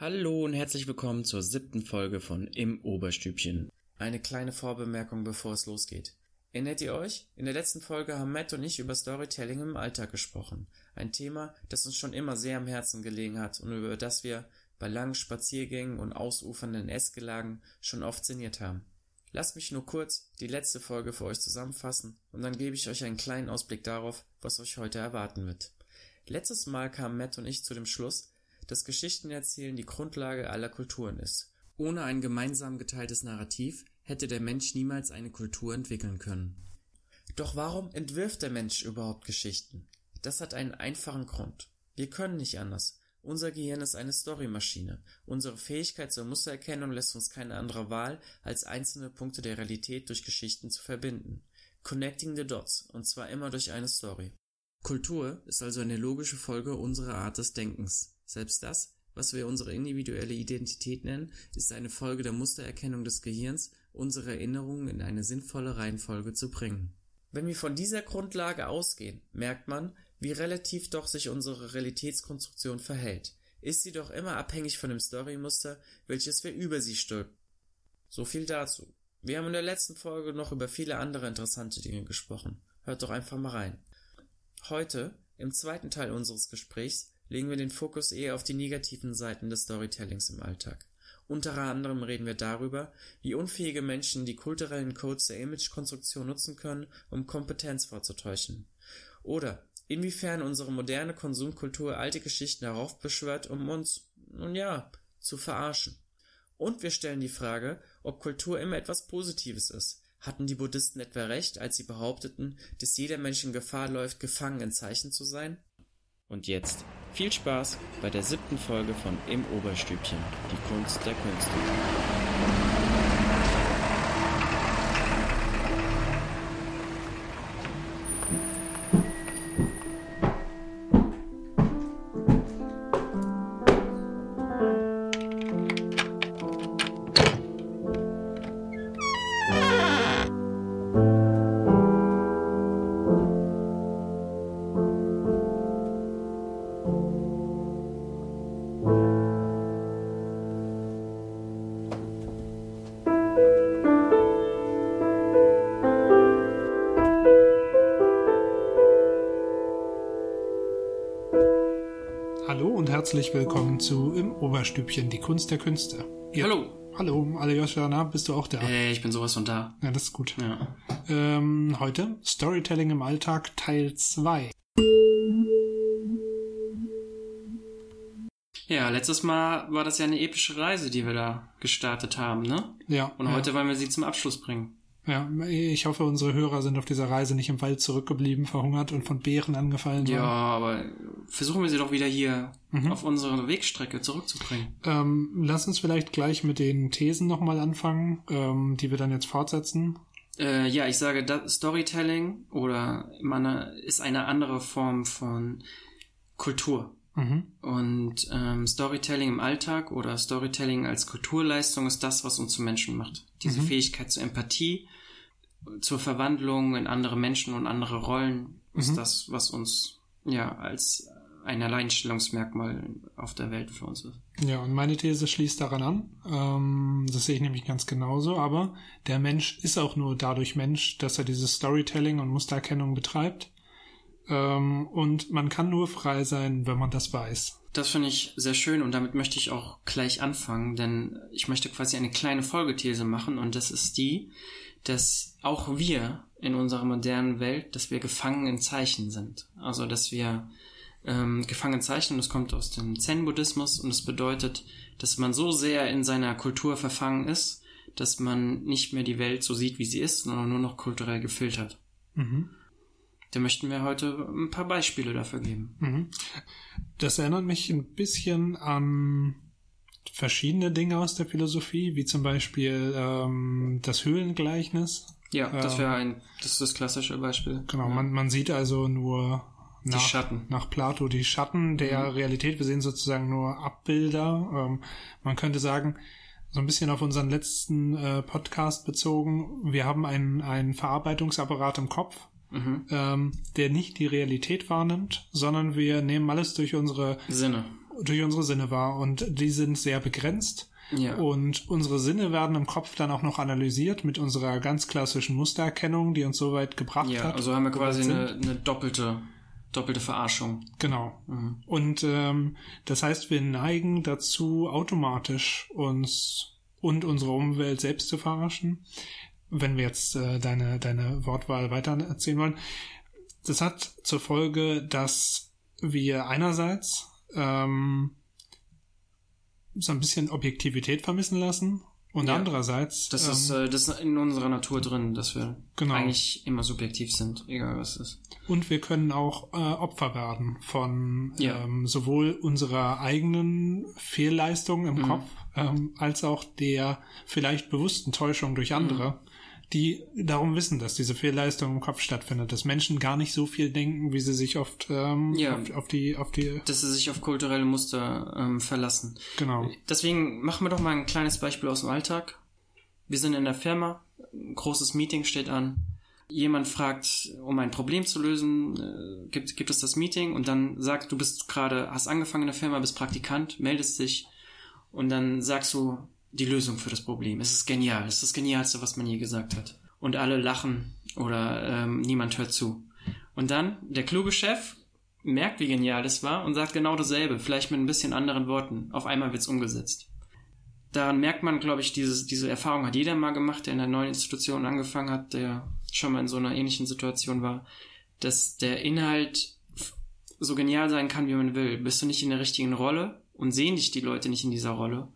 Hallo und herzlich willkommen zur siebten Folge von Im Oberstübchen. Eine kleine Vorbemerkung, bevor es losgeht. Erinnert ihr euch? In der letzten Folge haben Matt und ich über Storytelling im Alltag gesprochen. Ein Thema, das uns schon immer sehr am Herzen gelegen hat und über das wir bei langen Spaziergängen und ausufernden Essgelagen schon oft sinniert haben. Lasst mich nur kurz die letzte Folge für euch zusammenfassen und dann gebe ich euch einen kleinen Ausblick darauf, was euch heute erwarten wird. Letztes Mal kamen Matt und ich zu dem Schluss, dass Geschichtenerzählen die Grundlage aller Kulturen ist. Ohne ein gemeinsam geteiltes Narrativ hätte der Mensch niemals eine Kultur entwickeln können. Doch warum entwirft der Mensch überhaupt Geschichten? Das hat einen einfachen Grund. Wir können nicht anders. Unser Gehirn ist eine Storymaschine. Unsere Fähigkeit zur Mustererkennung lässt uns keine andere Wahl, als einzelne Punkte der Realität durch Geschichten zu verbinden. Connecting the dots, und zwar immer durch eine Story. Kultur ist also eine logische Folge unserer Art des Denkens. Selbst das, was wir unsere individuelle Identität nennen, ist eine Folge der Mustererkennung des Gehirns, unsere Erinnerungen in eine sinnvolle Reihenfolge zu bringen. Wenn wir von dieser Grundlage ausgehen, merkt man, wie relativ doch sich unsere Realitätskonstruktion verhält. Ist sie doch immer abhängig von dem Storymuster, welches wir über sie stülpen. So viel dazu. Wir haben in der letzten Folge noch über viele andere interessante Dinge gesprochen. Hört doch einfach mal rein. Heute, im zweiten Teil unseres Gesprächs, legen wir den Fokus eher auf die negativen Seiten des Storytellings im Alltag. Unter anderem reden wir darüber, wie unfähige Menschen die kulturellen Codes der Imagekonstruktion nutzen können, um Kompetenz vorzutäuschen. Oder inwiefern unsere moderne Konsumkultur alte Geschichten heraufbeschwört, um uns, nun ja, zu verarschen. Und wir stellen die Frage, ob Kultur immer etwas Positives ist. Hatten die Buddhisten etwa recht, als sie behaupteten, dass jeder Mensch in Gefahr läuft, gefangen in Zeichen zu sein? Und jetzt viel Spaß bei der siebten Folge von Im Oberstübchen, die Kunst der Künste. Herzlich willkommen zu Im Oberstübchen, die Kunst der Künste. Ja. Hallo. Hallo, Aljoscha, na, bist du auch da? Äh, ich bin sowas von da. Ja, das ist gut. Ja. Ähm, heute Storytelling im Alltag Teil 2. Ja, letztes Mal war das ja eine epische Reise, die wir da gestartet haben, ne? Ja. Und heute ja. wollen wir sie zum Abschluss bringen. Ja, ich hoffe, unsere Hörer sind auf dieser Reise nicht im Wald zurückgeblieben, verhungert und von Bären angefallen worden. Ja, aber versuchen wir sie doch wieder hier mhm. auf unsere Wegstrecke zurückzubringen. Ähm, lass uns vielleicht gleich mit den Thesen nochmal anfangen, ähm, die wir dann jetzt fortsetzen. Äh, ja, ich sage, Storytelling oder man ist eine andere Form von Kultur. Mhm. Und ähm, Storytelling im Alltag oder Storytelling als Kulturleistung ist das, was uns zu Menschen macht. Diese mhm. Fähigkeit zur Empathie, zur Verwandlung in andere Menschen und andere Rollen ist mhm. das, was uns ja als ein Alleinstellungsmerkmal auf der Welt für uns ist. Ja, und meine These schließt daran an. Ähm, das sehe ich nämlich ganz genauso. Aber der Mensch ist auch nur dadurch Mensch, dass er dieses Storytelling und Mustererkennung betreibt. Ähm, und man kann nur frei sein, wenn man das weiß. Das finde ich sehr schön und damit möchte ich auch gleich anfangen, denn ich möchte quasi eine kleine Folgethese machen und das ist die, dass auch wir in unserer modernen Welt, dass wir gefangen in Zeichen sind. Also dass wir ähm, gefangen und das kommt aus dem Zen-Buddhismus und es bedeutet, dass man so sehr in seiner Kultur verfangen ist, dass man nicht mehr die Welt so sieht, wie sie ist, sondern nur noch kulturell gefiltert. Mhm. Da möchten wir heute ein paar Beispiele dafür geben. Mhm. Das erinnert mich ein bisschen an verschiedene Dinge aus der Philosophie, wie zum Beispiel ähm, das Höhlengleichnis. Ja, das wäre ähm, ein, das ist das klassische Beispiel. Genau, ja. man, man sieht also nur nach, die Schatten. nach Plato die Schatten der mhm. Realität. Wir sehen sozusagen nur Abbilder. Ähm, man könnte sagen, so ein bisschen auf unseren letzten äh, Podcast bezogen, wir haben einen, einen Verarbeitungsapparat im Kopf, mhm. ähm, der nicht die Realität wahrnimmt, sondern wir nehmen alles durch unsere Sinne durch unsere Sinne wahr und die sind sehr begrenzt. Ja. Und unsere Sinne werden im Kopf dann auch noch analysiert mit unserer ganz klassischen Mustererkennung, die uns so weit gebracht Ja, hat. also haben wir quasi eine, eine doppelte, doppelte Verarschung. Genau. Mhm. Und ähm, das heißt, wir neigen dazu, automatisch uns und unsere Umwelt selbst zu verarschen. Wenn wir jetzt äh, deine, deine Wortwahl weiter erzählen wollen. Das hat zur Folge, dass wir einerseits ähm, so ein bisschen Objektivität vermissen lassen und Ja. andererseits Das ähm, ist, äh, das ist in unserer Natur drin, dass wir Genau. eigentlich immer subjektiv sind, egal was es ist. Und wir können auch äh, Opfer werden von Ja. ähm, sowohl unserer eigenen Fehlleistung im Mhm. Kopf ähm, als auch der vielleicht bewussten Täuschung durch andere, Mhm. Die darum wissen, dass diese Fehlleistung im Kopf stattfindet, dass Menschen gar nicht so viel denken, wie sie sich oft ähm, Ja. auf, auf die auf die Dass sie sich auf kulturelle Muster ähm, verlassen. genau Deswegen machen wir doch mal ein kleines Beispiel aus dem Alltag. Wir sind in der Firma, ein großes Meeting steht an. Jemand fragt, um ein Problem zu lösen, äh, gibt, gibt es das Meeting und dann sagt, du bist gerade, hast angefangen in der Firma, bist Praktikant, meldest dich und dann sagst du die Lösung für das Problem. Es ist genial, es ist das Genialste, was man je gesagt hat. Und alle lachen oder ähm, niemand hört zu. Und dann der kluge Chef merkt, wie genial das war und sagt genau dasselbe, vielleicht mit ein bisschen anderen Worten. Auf einmal wird's umgesetzt. Daran merkt man, glaube ich, dieses, diese Erfahrung hat jeder mal gemacht, der in einer neuen Institution angefangen hat, der schon mal in so einer ähnlichen Situation war, dass der Inhalt so genial sein kann, wie man will. Bist du nicht in der richtigen Rolle und sehen dich die Leute nicht in dieser Rolle,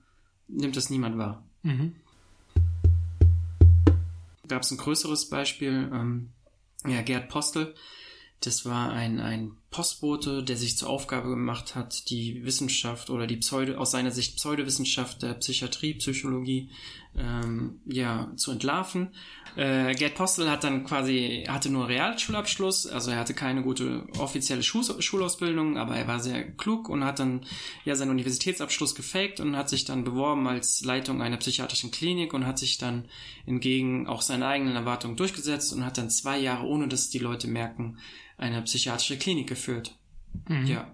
nimmt das niemand wahr. mhm. gab es ein größeres Beispiel, ähm, ja, Gerd Postel. Das war ein, ein Postbote, der sich zur Aufgabe gemacht hat, die Wissenschaft oder die Pseudo, aus seiner Sicht Pseudowissenschaft der Psychiatrie, Psychologie, ähm, ja, zu entlarven. Äh, Gerd Postel hat dann quasi, hatte nur Realschulabschluss, also er hatte keine gute offizielle Schul Schulausbildung, aber er war sehr klug und hat dann ja seinen Universitätsabschluss gefaked und hat sich dann beworben als Leitung einer psychiatrischen Klinik und hat sich dann entgegen auch seinen eigenen Erwartungen durchgesetzt und hat dann zwei Jahre, ohne dass die Leute merken, eine psychiatrische Klinik geführt. Mhm. Ja.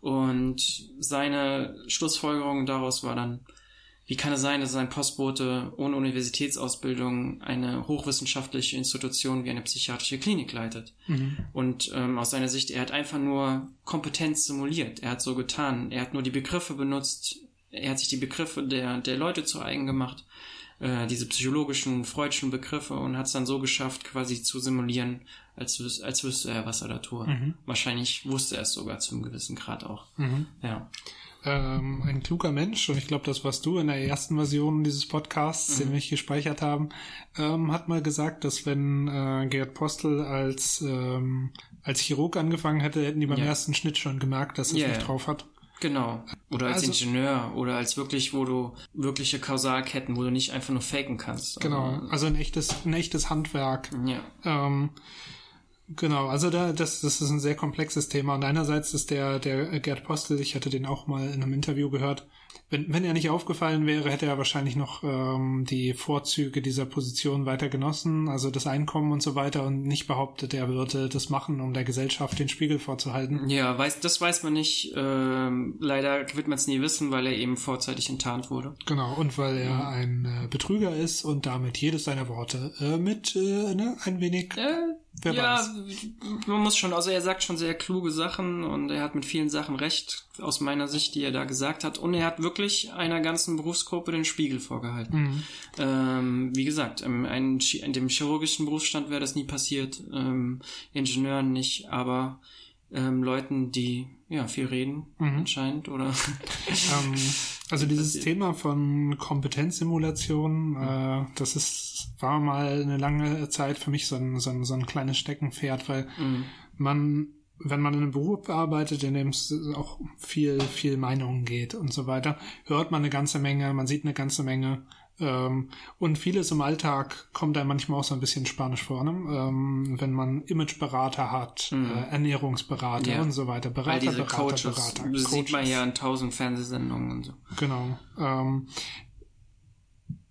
Und seine Schlussfolgerung daraus war dann, wie kann es sein, dass ein Postbote ohne Universitätsausbildung eine hochwissenschaftliche Institution wie eine psychiatrische Klinik leitet? Mhm. Und ähm, aus seiner Sicht, er hat einfach nur Kompetenz simuliert. Er hat so getan. Er hat nur die Begriffe benutzt. Er hat sich die Begriffe der, der Leute zu eigen gemacht. Äh, diese psychologischen, freudschen Begriffe und hat es dann so geschafft, quasi zu simulieren, als, wüs als wüsste er, was er da tue. Mhm. Wahrscheinlich wusste er es sogar zu einem gewissen Grad auch. Mhm. Ja. Ähm, ein kluger Mensch, und ich glaube, das warst du in der ersten Version dieses Podcasts, den wir nicht gespeichert haben, ähm, hat mal gesagt, dass wenn äh, Gerd Postel als, ähm, als Chirurg angefangen hätte, hätten die beim Ja. ersten Schnitt schon gemerkt, dass er es nicht drauf hat. Genau. Oder als Also- Ingenieur oder als wirklich, wo du wirkliche Kausalketten, wo du nicht einfach nur faken kannst. Genau, Also, also ein echtes, ein echtes Handwerk. ja. Ähm, genau, also da, das, das ist ein sehr komplexes Thema. Und einerseits ist der, der Gerd Postel, ich hatte den auch mal in einem Interview gehört, wenn, wenn er nicht aufgefallen wäre, hätte er wahrscheinlich noch ähm, die Vorzüge dieser Position weiter genossen, also das Einkommen und so weiter und nicht behauptet, er würde das machen, um der Gesellschaft den Spiegel vorzuhalten. Ja, weiß, das weiß man nicht. Ähm, leider wird man es nie wissen, weil er eben vorzeitig enttarnt wurde. Genau, und weil er ein äh, Betrüger ist und damit jedes seiner Worte äh, mit äh, ne, ein wenig, Äh, wer ja, weiß. man muss schon, also er sagt schon sehr kluge Sachen und er hat mit vielen Sachen recht, aus meiner Sicht, die er da gesagt hat. Und er hat wirklich einer ganzen Berufsgruppe den Spiegel vorgehalten. Mhm. Ähm, wie gesagt, im, ein, Chi- in dem chirurgischen Berufsstand wäre das nie passiert, ähm, Ingenieuren nicht, aber ähm, Leuten, die ja viel reden Mhm. anscheinend oder Ähm, also dieses. Thema von Kompetenzsimulation, äh, das ist, war mal eine lange Zeit für mich so ein, so ein, so ein kleines Steckenpferd, weil Mhm. man, wenn man in einem Beruf arbeitet, in dem es auch viel, viel Meinungen geht und so weiter, hört man eine ganze Menge, man sieht eine ganze Menge. Ähm, und vieles im Alltag kommt einem manchmal auch so ein bisschen spanisch vor, ne? ähm, wenn man Imageberater hat, äh, Ernährungsberater Mhm. Ja. und so weiter, Berater, all diese Berater, Coaches, Berater, das sieht man Coaches. ja in tausend Fernsehsendungen und so. Genau. Ähm,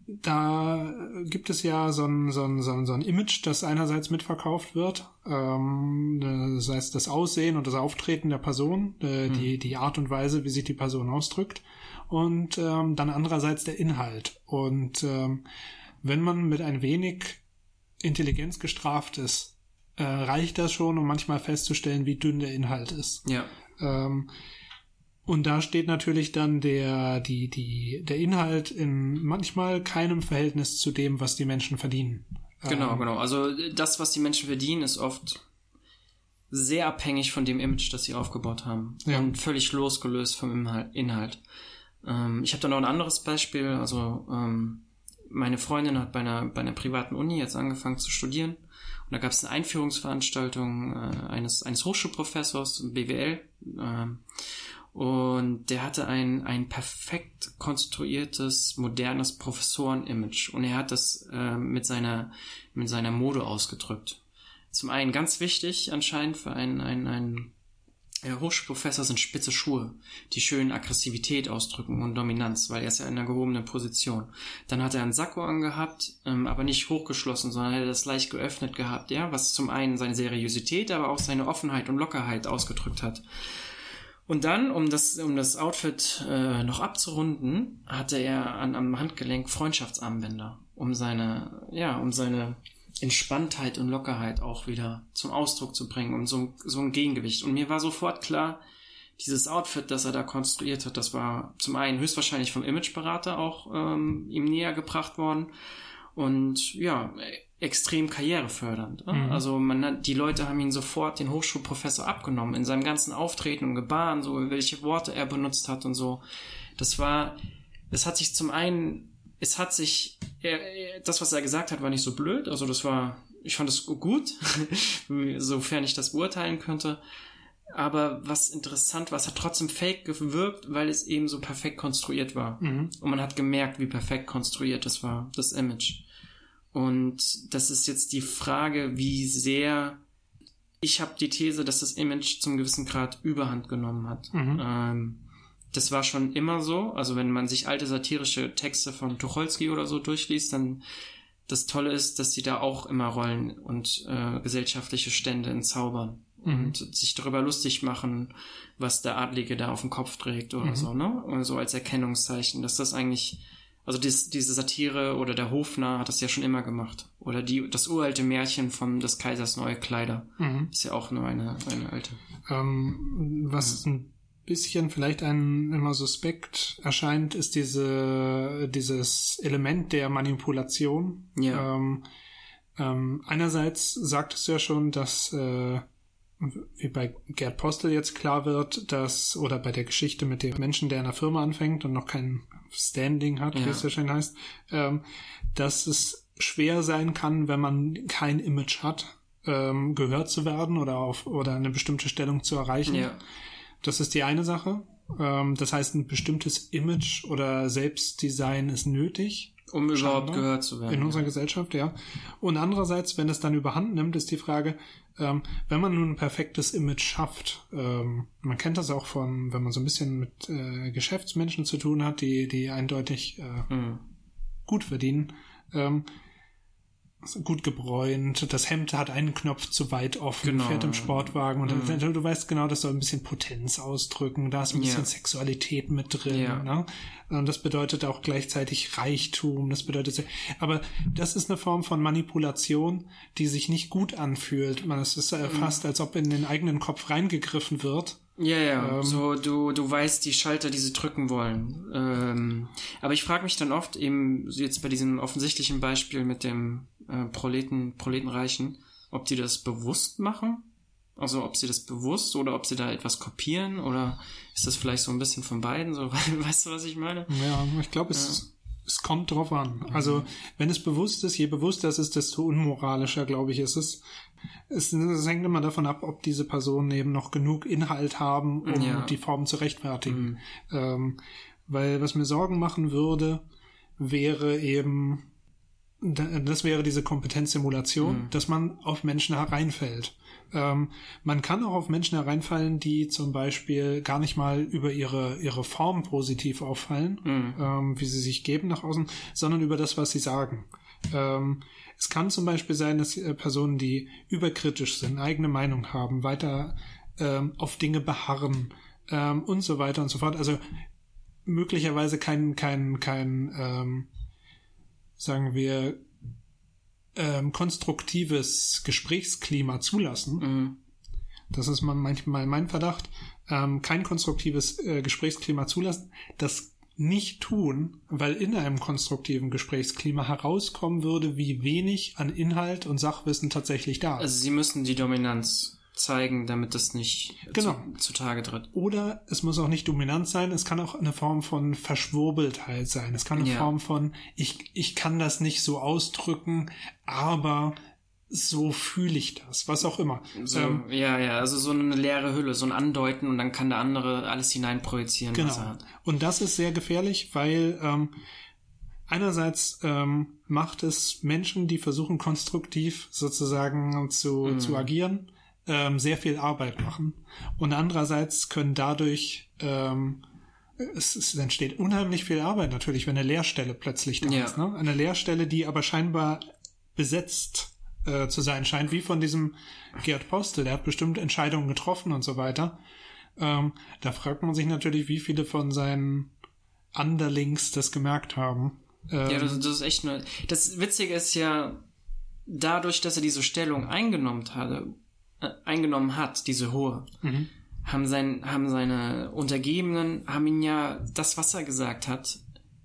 da gibt es ja so ein, so ein, so ein, so ein Image, das einerseits mitverkauft wird, ähm, das heißt das Aussehen und das Auftreten der Person, äh, mhm. die, die Art und Weise, wie sich die Person ausdrückt und ähm, dann andererseits der Inhalt. Und ähm, wenn man mit ein wenig Intelligenz gestraft ist, äh, reicht das schon, um manchmal festzustellen, wie dünn der Inhalt ist. Ja. Ähm, und da steht natürlich dann der, die, die, der Inhalt in manchmal keinem Verhältnis zu dem, was die Menschen verdienen. Genau, ähm, genau. Also das, was die Menschen verdienen, ist oft sehr abhängig von dem Image, das sie aufgebaut haben. Ja. Und völlig losgelöst vom Inhalt. Ähm, ich habe da noch ein anderes Beispiel. Also ähm, meine Freundin hat bei einer, bei einer privaten Uni jetzt angefangen zu studieren. Und da gab es eine Einführungsveranstaltung äh, eines, eines Hochschulprofessors, BWL. Äh, und der hatte ein, ein perfekt konstruiertes, modernes Professoren-Image. Und er hat das äh, mit, seiner, mit seiner Mode ausgedrückt. Zum einen ganz wichtig anscheinend für einen, einen, einen Hochschulprofessor sind spitze Schuhe, die schön Aggressivität ausdrücken und Dominanz, weil er ist ja in einer gehobenen Position. Dann hat er einen Sakko angehabt, ähm, aber nicht hochgeschlossen, sondern er hat das leicht geöffnet gehabt, ja, was zum einen seine Seriosität, aber auch seine Offenheit und Lockerheit ausgedrückt hat. Und dann, um das, um das Outfit äh, noch abzurunden, hatte er an, am Handgelenk Freundschaftsarmbänder, um seine, ja, um seine Entspanntheit und Lockerheit auch wieder zum Ausdruck zu bringen, um so, so ein Gegengewicht. Und mir war sofort klar, dieses Outfit, das er da konstruiert hat, das war zum einen höchstwahrscheinlich vom Imageberater auch ähm, ihm näher gebracht worden und ja, extrem karrierefördernd. Ne? Mhm. Also man hat, die Leute haben ihn sofort den Hochschulprofessor abgenommen in seinem ganzen Auftreten und Gebaren, so welche Worte er benutzt hat und so. Das war, es hat sich zum einen, es hat sich, er, das was er gesagt hat, war nicht so blöd. Also das war, ich fand es gut, sofern ich das beurteilen könnte. Aber was interessant war, es hat trotzdem fake gewirkt, weil es eben so perfekt konstruiert war. Mhm. Und man hat gemerkt, wie perfekt konstruiert das war, das Image. Und das ist jetzt die Frage, wie sehr ich habe die These, dass das Image zum gewissen Grad Überhand genommen hat. Mhm. Ähm, das war schon immer so. Also wenn man sich alte satirische Texte von Tucholsky oder so durchliest, dann das Tolle ist, dass sie da auch immer Rollen und äh, gesellschaftliche Stände entzaubern mhm. und sich darüber lustig machen, was der Adlige da auf dem Kopf trägt oder mhm. so, ne? Also als Erkennungszeichen, dass das eigentlich also dies, diese Satire oder der Hofnarr hat das ja schon immer gemacht. Oder die, das uralte Märchen von des Kaisers neue Kleider. Mhm. Ist ja auch nur eine, eine alte. Ähm, was ja. ein bisschen vielleicht einem immer suspekt erscheint, ist diese, dieses Element der Manipulation. Ja. Ähm, ähm, einerseits sagtest du ja schon, dass äh, wie bei Gerd Postel jetzt klar wird, dass, oder bei der Geschichte mit dem Menschen, der in einer Firma anfängt und noch kein Standing hat, ja. wie es ja schön heißt, ähm, dass es schwer sein kann, wenn man kein Image hat, ähm, gehört zu werden oder auf oder eine bestimmte Stellung zu erreichen. Ja. Das ist die eine Sache. Ähm, das heißt, ein bestimmtes Image oder Selbstdesign ist nötig. Um überhaupt gehört zu werden. In unserer Gesellschaft, ja. Und andererseits, wenn es dann überhand nimmt, ist die Frage, ähm, wenn man nun ein perfektes Image schafft, ähm, man kennt das auch von, wenn man so ein bisschen mit äh, Geschäftsmenschen zu tun hat, die, die eindeutig äh, mhm. gut verdienen, ähm, gut gebräunt, das Hemd hat einen Knopf zu weit offen, genau. fährt im Sportwagen und mhm. dann, du weißt genau, das soll ein bisschen Potenz ausdrücken, da ist ein bisschen ja. Sexualität mit drin. Ja. Ne? Und das bedeutet auch gleichzeitig Reichtum, das bedeutet, aber das ist eine Form von Manipulation, die sich nicht gut anfühlt. Man, es ist mhm. fast, als ob in den eigenen Kopf reingegriffen wird. Ja, ja, ähm, so du, du weißt die Schalter, die sie drücken wollen. Ähm, aber ich frage mich dann oft eben, jetzt bei diesem offensichtlichen Beispiel mit dem äh, Proleten, Proletenreichen, ob die das bewusst machen. Also ob sie das bewusst oder ob sie da etwas kopieren oder ist das vielleicht so ein bisschen von beiden? So, weißt du, was ich meine? Ja, ich glaube, es, ja. es kommt drauf an. Also wenn es bewusst ist, je bewusster es ist, desto unmoralischer, glaube ich, ist es. Es, es hängt immer davon ab, ob diese Personen eben noch genug Inhalt haben, um ja. die Form zu rechtfertigen. Mhm. Ähm, weil was mir Sorgen machen würde, wäre eben das wäre diese Kompetenzsimulation, mhm. dass man auf Menschen hereinfällt. Ähm, man kann auch auf Menschen hereinfallen, die zum Beispiel gar nicht mal über ihre, ihre Form positiv auffallen, mhm. ähm, wie sie sich geben nach außen, sondern über das, was sie sagen. Ähm, es kann zum Beispiel sein, dass äh, Personen, die überkritisch sind, eigene Meinung haben, weiter ähm, auf Dinge beharren ähm, und so weiter und so fort. Also möglicherweise kein, kein, kein, ähm, sagen wir, ähm, konstruktives Gesprächsklima zulassen. Mhm. Das ist manchmal mein Verdacht. Ähm, kein konstruktives äh, Gesprächsklima zulassen. Das nicht tun, weil in einem konstruktiven Gesprächsklima herauskommen würde, wie wenig an Inhalt und Sachwissen tatsächlich da ist. Also sie müssen die Dominanz zeigen, damit das nicht genau. zu, zutage tritt. Oder es muss auch nicht dominant sein, es kann auch eine Form von Verschwurbeltheit sein. Es kann eine ja. Form von, ich, ich kann das nicht so ausdrücken, aber so fühle ich das, was auch immer. So, ähm, ja, ja, also so eine leere Hülle, so ein Andeuten und dann kann der andere alles hineinprojizieren, genau. Und das ist sehr gefährlich, weil ähm, einerseits ähm, macht es Menschen, die versuchen konstruktiv sozusagen zu, mhm. zu agieren, ähm, sehr viel Arbeit machen. Und andererseits können dadurch ähm, es, es entsteht unheimlich viel Arbeit natürlich, wenn eine Lehrstelle plötzlich da ja. ist. Ne? Eine Lehrstelle, die aber scheinbar besetzt äh, zu sein scheint, wie von diesem Gerd Postel. Der hat bestimmt Entscheidungen getroffen und so weiter. Ähm, da fragt man sich natürlich, wie viele von seinen Underlings das gemerkt haben. Ähm, ja, das, das ist echt nur. Das Witzige ist ja, dadurch, dass er diese Stellung eingenommen hatte, äh, eingenommen hat, diese hohe, mhm. haben sein, haben seine Untergebenen, haben ihn ja das, was er gesagt hat,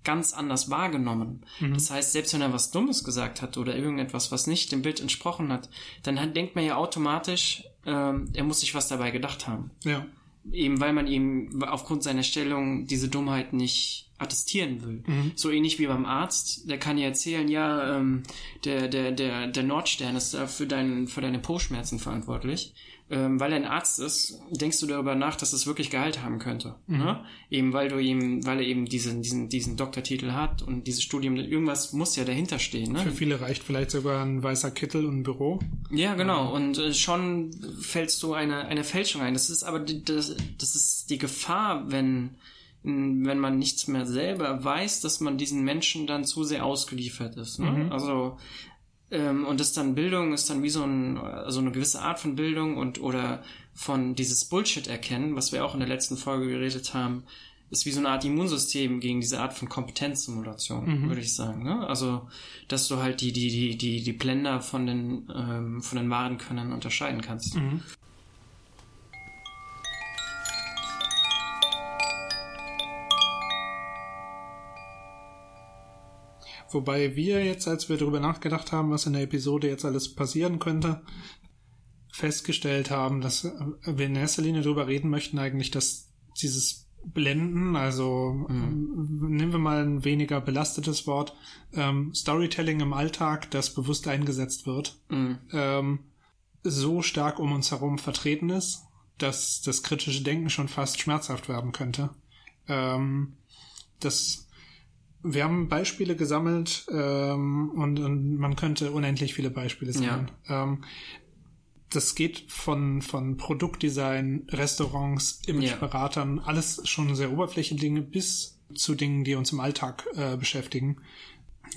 ganz anders wahrgenommen. Mhm. Das heißt, selbst wenn er was Dummes gesagt hat oder irgendetwas, was nicht dem Bild entsprochen hat, dann hat, denkt man ja automatisch, ähm, er muss sich was dabei gedacht haben. Ja. Eben weil man ihm aufgrund seiner Stellung diese Dummheit nicht attestieren will. Mhm. So ähnlich wie beim Arzt, der kann ja erzählen, ja, ähm, der, der, der, der Nordstern ist da für, dein, für deine Po-Schmerzen verantwortlich ähm, weil er ein Arzt ist, denkst du darüber nach, dass es wirklich Gehalt haben könnte. Mhm. Ne? Eben weil du ihm, weil er eben diesen, diesen, diesen Doktortitel hat und dieses Studium, irgendwas muss ja dahinter stehen. Ne? Für viele reicht vielleicht sogar ein weißer Kittel und ein Büro. Ja, genau. Und äh, schon fällst du eine, eine Fälschung ein. Das ist aber die, das, das ist die Gefahr, wenn wenn man nichts mehr selber weiß, dass man diesen Menschen dann zu sehr ausgeliefert ist. Ne? Mhm. Also ähm, und das dann Bildung ist dann wie so ein, also eine gewisse Art von Bildung und oder von dieses Bullshit erkennen, was wir auch in der letzten Folge geredet haben, ist wie so eine Art Immunsystem gegen diese Art von Kompetenzsimulation, mhm. würde ich sagen. Ne? Also, dass du halt die, die, die, die, die Blender von den, ähm, von den wahren Können unterscheiden kannst. Mhm. Wobei wir jetzt, als wir darüber nachgedacht haben, was in der Episode jetzt alles passieren könnte, festgestellt haben, dass wir in erster Linie darüber reden möchten, eigentlich, dass dieses Blenden, also mhm. nehmen wir mal ein weniger belastetes Wort, ähm, Storytelling im Alltag, das bewusst eingesetzt wird, mhm. ähm, so stark um uns herum vertreten ist, dass das kritische Denken schon fast schmerzhaft werden könnte. Ähm, das wir haben Beispiele gesammelt ähm, und, und man könnte unendlich viele Beispiele sammeln. Ja. Ähm, das geht von, von Produktdesign, Restaurants, Imageberatern, ja. alles schon sehr oberflächliche Dinge bis zu Dingen, die uns im Alltag äh, beschäftigen.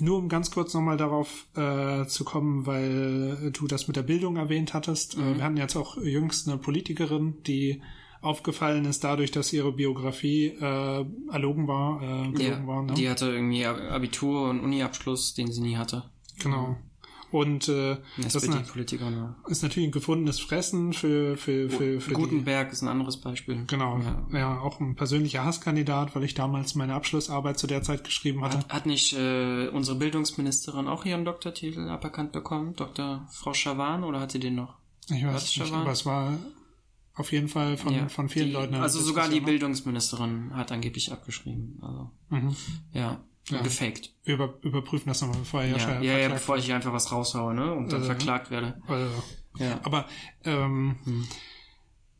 Nur um ganz kurz nochmal darauf äh, zu kommen, weil du das mit der Bildung erwähnt hattest. Mhm. wir hatten jetzt auch jüngst eine Politikerin, die aufgefallen ist dadurch, dass ihre Biografie äh, erlogen war. Äh, ja, war ne? Die hatte irgendwie Abitur und Uniabschluss, den sie nie hatte. Genau. Und äh, das ist, eine, ist natürlich ein gefundenes Fressen für für für, für Gutenberg die, ist ein anderes Beispiel. Genau, ja. ja. auch ein persönlicher Hasskandidat, weil ich damals meine Abschlussarbeit zu der Zeit geschrieben hatte. Hat, hat nicht äh, unsere Bildungsministerin auch ihren Doktortitel aberkannt bekommen, Dr. Frau Schawan, oder hat sie den noch? Ich weiß nicht, aber es war auf jeden Fall von, ja, von vielen die, Leuten. Also sogar die Bildungsministerin hat angeblich abgeschrieben. Also mhm. ja, ja. gefaked. Über, überprüfen das nochmal, bevor ich ja, ja, ja, bevor ich einfach was raushaue, ne? Und dann also, verklagt werde. Also, ja. Aber ähm, hm.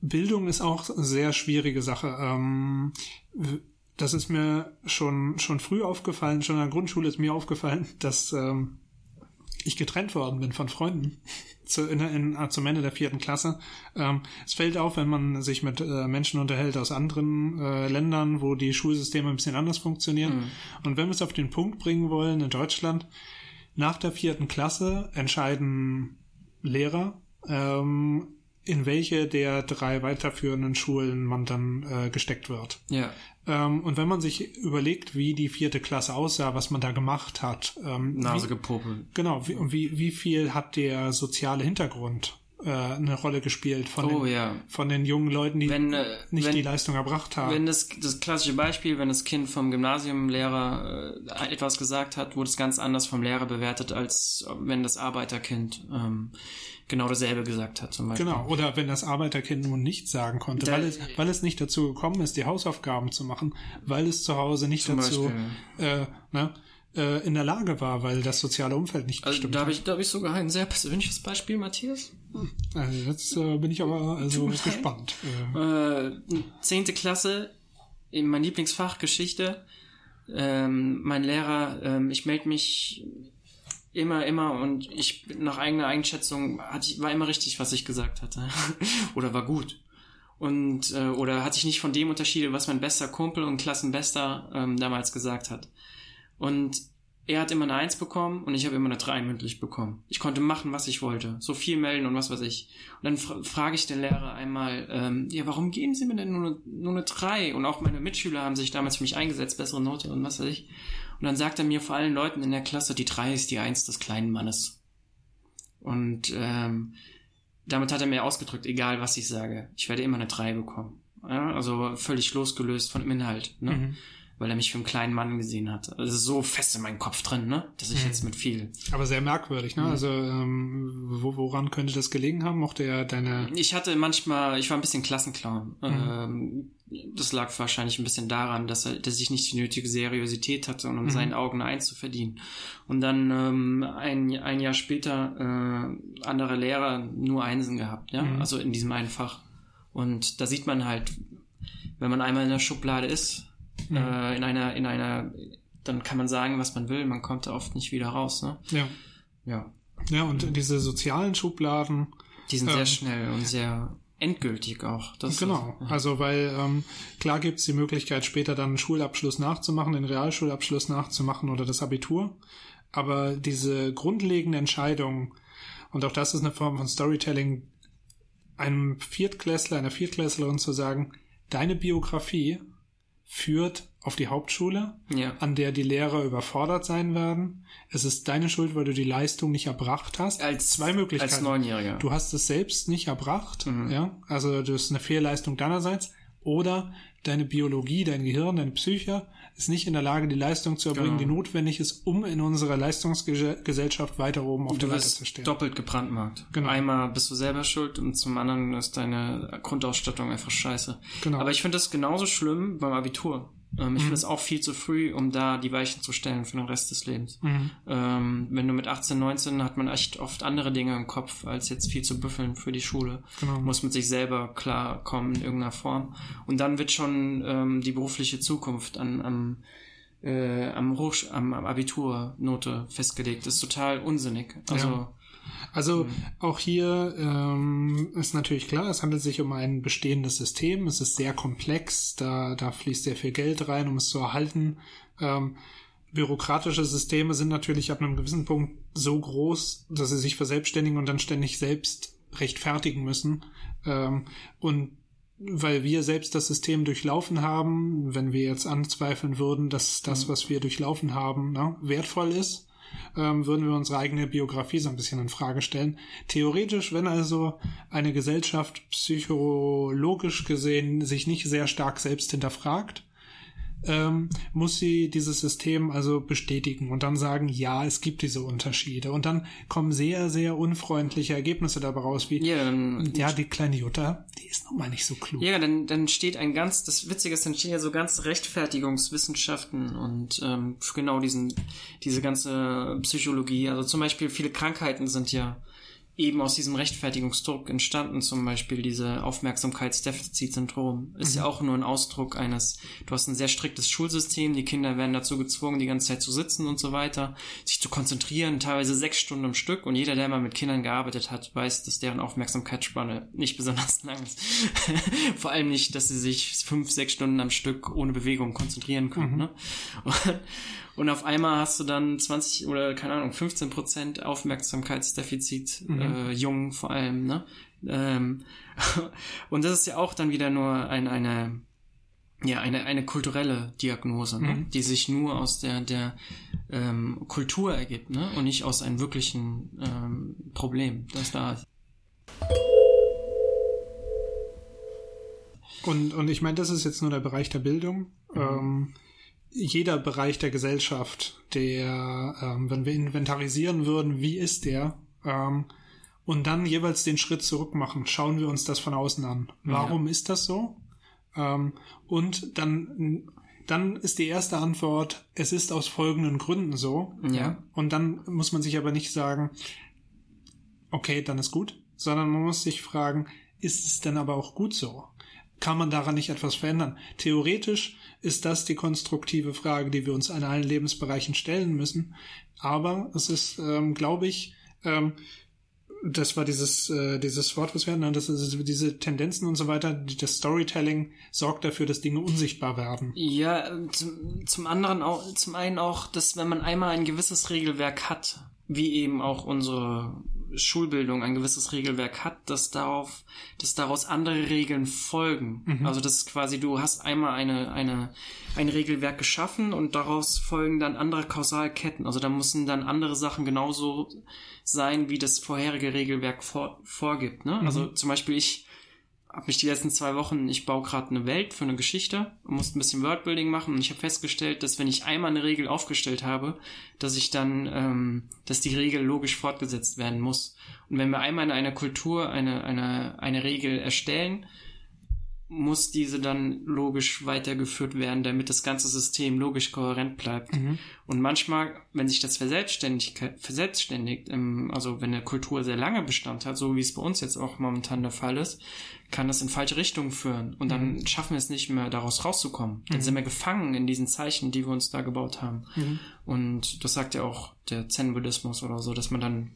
Bildung ist auch eine sehr schwierige Sache. Ähm, das ist mir schon schon früh aufgefallen, schon in der Grundschule ist mir aufgefallen, dass ähm, ich getrennt worden bin von Freunden zu, in, in, zum Ende der vierten Klasse. Ähm, es fällt auf, wenn man sich mit äh, Menschen unterhält aus anderen äh, Ländern, wo die Schulsysteme ein bisschen anders funktionieren. Mhm. Und wenn wir es auf den Punkt bringen wollen in Deutschland, nach der vierten Klasse entscheiden Lehrer, ähm, in welche der drei weiterführenden Schulen man dann äh, gesteckt wird. Ja. Ähm, und wenn man sich überlegt, wie die vierte Klasse aussah, was man da gemacht hat. Ähm, Nase gepopelt. Genau, wie, wie, wie viel hat der soziale Hintergrund äh, eine Rolle gespielt von, oh, den, ja. von den jungen Leuten, die wenn, äh, nicht wenn, die Leistung erbracht haben. Wenn das, das klassische Beispiel, wenn das Kind vom Gymnasiumlehrer äh, etwas gesagt hat, wurde es ganz anders vom Lehrer bewertet, als wenn das Arbeiterkind ähm, genau dasselbe gesagt hat zum Beispiel. Genau, oder wenn das Arbeiterkind nun nichts sagen konnte, da, weil, es, weil es nicht dazu gekommen ist, die Hausaufgaben zu machen, weil es zu Hause nicht dazu äh, ne, äh, in der Lage war, weil das soziale Umfeld nicht also, da habe ich, da hab ich sogar ein sehr persönliches Beispiel, Matthias. Also jetzt äh, bin ich aber also gespannt. Äh, zehnte Klasse, in mein Lieblingsfach Geschichte. Ähm, mein Lehrer, ähm, ich melde mich immer, immer und ich nach eigener Einschätzung hatte ich, war immer richtig, was ich gesagt hatte. oder war gut. Und äh, oder hatte ich nicht von dem unterschieden, was mein bester Kumpel und Klassenbester ähm, damals gesagt hat. Und er hat immer eine Eins bekommen und ich habe immer eine Drei mündlich bekommen. Ich konnte machen, was ich wollte. So viel melden und was weiß ich. Und dann fra frage ich den Lehrer einmal, ähm, ja, warum geben Sie mir denn nur eine, nur eine Drei? Und auch meine Mitschüler haben sich damals für mich eingesetzt, bessere Note und was weiß ich. Und dann sagt er mir vor allen Leuten in der Klasse, die Drei ist die Eins des kleinen Mannes. Und ähm, damit hat er mir ausgedrückt, egal was ich sage, ich werde immer eine Drei bekommen. Ja, also völlig losgelöst von dem Inhalt. Ne? Mhm weil er mich für einen kleinen Mann gesehen hat. Also so fest in meinem Kopf drin, ne? Dass ich mhm. jetzt mit viel. Aber sehr merkwürdig, ne? Mhm. Also ähm, wo, woran könnte das gelegen haben? Mochte er deine. Ich hatte manchmal, ich war ein bisschen Klassenclown. Mhm. Ähm, das lag wahrscheinlich ein bisschen daran, dass er, dass ich nicht die nötige Seriosität hatte, um in mhm. seinen Augen eins zu verdienen. Und dann ähm, ein, ein Jahr später äh, andere Lehrer nur Einsen gehabt, ja, mhm. also in diesem einen Fach. Und da sieht man halt, wenn man einmal in der Schublade ist, mhm. äh, in einer, in einer, dann kann man sagen, was man will, man kommt da oft nicht wieder raus, ne? Ja. Ja. Ja, und diese sozialen Schubladen. Die sind ähm, sehr schnell und sehr endgültig auch. Das genau, ist, ja. also weil ähm, klar gibt's die Möglichkeit, später dann einen Schulabschluss nachzumachen, den Realschulabschluss nachzumachen oder das Abitur. Aber diese grundlegende Entscheidung, und auch das ist eine Form von Storytelling, einem Viertklässler, einer Viertklässlerin zu sagen, deine Biografie führt auf die Hauptschule, ja. an der die Lehrer überfordert sein werden. Es ist deine Schuld, weil du die Leistung nicht erbracht hast. Als zwei Möglichkeiten. Als Neunjähriger. Du hast es selbst nicht erbracht, mhm. ja. Also das ist eine Fehlleistung deinerseits. Oder deine Biologie, dein Gehirn, deine Psyche ist nicht in der Lage, die Leistung zu erbringen, genau. die notwendig ist, um in unserer Leistungsgesellschaft weiter oben auf der Leiter zu stehen. doppelt gebrandmarkt. Genau. Einmal bist du selber schuld und zum anderen ist deine Grundausstattung einfach scheiße. Genau. Aber ich finde das genauso schlimm beim Abitur. Ähm, ich mhm. finde es auch viel zu früh, um da die Weichen zu stellen für den Rest des Lebens. Mhm. Ähm, wenn du mit 18, 19 hat man echt oft andere Dinge im Kopf, als jetzt viel zu büffeln für die Schule. Genau. Muss mit sich selber klarkommen in irgendeiner Form. Und dann wird schon ähm, die berufliche Zukunft an, am, äh, am, Hoch am, am Abiturnote festgelegt. Das ist total unsinnig. Also ja. Also mhm. auch hier ähm, ist natürlich klar, es handelt sich um ein bestehendes System. Es ist sehr komplex, da, da fließt sehr viel Geld rein, um es zu erhalten. Ähm, bürokratische Systeme sind natürlich ab einem gewissen Punkt so groß, dass sie sich verselbstständigen und dann ständig selbst rechtfertigen müssen. Ähm, und weil wir selbst das System durchlaufen haben, wenn wir jetzt anzweifeln würden, dass das, mhm. was wir durchlaufen haben, ne, wertvoll ist, ähm, würden wir unsere eigene Biografie so ein bisschen in Frage stellen. Theoretisch, wenn also eine Gesellschaft psychologisch gesehen sich nicht sehr stark selbst hinterfragt, ähm, muss sie dieses System also bestätigen und dann sagen, ja, es gibt diese Unterschiede. Und dann kommen sehr, sehr unfreundliche Ergebnisse dabei raus, wie, ja, dann, ja die kleine Jutta, die ist nun mal nicht so klug. Ja, dann, dann steht ein ganz, das Witzige ist, dann stehen ja so ganz Rechtfertigungswissenschaften und ähm, genau diesen, diese ganze Psychologie. Also zum Beispiel viele Krankheiten sind ja eben aus diesem Rechtfertigungsdruck entstanden, zum Beispiel diese Aufmerksamkeitsdefizitsyndrom. Ist mhm. ja auch nur ein Ausdruck eines, du hast ein sehr striktes Schulsystem, die Kinder werden dazu gezwungen, die ganze Zeit zu sitzen und so weiter, sich zu konzentrieren, teilweise sechs Stunden am Stück und jeder, der mal mit Kindern gearbeitet hat, weiß, dass deren Aufmerksamkeitsspanne nicht besonders lang ist. Vor allem nicht, dass sie sich fünf, sechs Stunden am Stück ohne Bewegung konzentrieren können. Mhm. Ne? Und, und auf einmal hast du dann 20 oder keine Ahnung 15 Prozent Aufmerksamkeitsdefizit, mhm. äh, jung vor allem, ne? Ähm, und das ist ja auch dann wieder nur ein, eine ja eine eine kulturelle Diagnose, ne? Mhm. die sich nur aus der der ähm, Kultur ergibt, ne? Und nicht aus einem wirklichen ähm, Problem, das da ist. Und, und ich meine, das ist jetzt nur der Bereich der Bildung. Mhm. Ähm, jeder Bereich der Gesellschaft, der, ähm, wenn wir inventarisieren würden, wie ist der, ähm, und dann jeweils den Schritt zurück machen, schauen wir uns das von außen an. Warum ja. ist das so? Ähm, und dann, dann ist die erste Antwort, es ist aus folgenden Gründen so. Ja. Und dann muss man sich aber nicht sagen, okay, dann ist gut, sondern man muss sich fragen, ist es denn aber auch gut so? Kann man daran nicht etwas verändern? Theoretisch ist das die konstruktive Frage, die wir uns an allen Lebensbereichen stellen müssen. Aber es ist, ähm, glaube ich, ähm, das war dieses, äh, dieses Wort, was wir hatten, das ist diese Tendenzen und so weiter, das Storytelling sorgt dafür, dass Dinge unsichtbar werden. Ja, zum, zum anderen auch, zum einen auch, dass wenn man einmal ein gewisses Regelwerk hat, wie eben auch unsere Schulbildung ein gewisses Regelwerk hat, dass darauf, dass daraus andere Regeln folgen. Mhm. Also das ist quasi, du hast einmal eine, eine, ein Regelwerk geschaffen und daraus folgen dann andere Kausalketten. Also da müssen dann andere Sachen genauso sein, wie das vorherige Regelwerk vor, vorgibt. Ne? Also mhm. Also zum Beispiel ich habe mich die letzten zwei Wochen, ich baue gerade eine Welt für eine Geschichte und musste ein bisschen Wordbuilding machen und ich habe festgestellt, dass wenn ich einmal eine Regel aufgestellt habe, dass ich dann, ähm, dass die Regel logisch fortgesetzt werden muss. Und wenn wir einmal in einer Kultur eine, eine, eine Regel erstellen, muss diese dann logisch weitergeführt werden, damit das ganze System logisch kohärent bleibt. Mhm. Und manchmal, wenn sich das verselbstständigt, verselbstständigt also wenn eine Kultur sehr lange Bestand hat, so wie es bei uns jetzt auch momentan der Fall ist, kann das in falsche Richtungen führen. Und dann mhm. schaffen wir es nicht mehr, daraus rauszukommen. Dann mhm. sind wir gefangen in diesen Zeichen, die wir uns da gebaut haben. Mhm. Und das sagt ja auch der Zen-Buddhismus oder so, dass man dann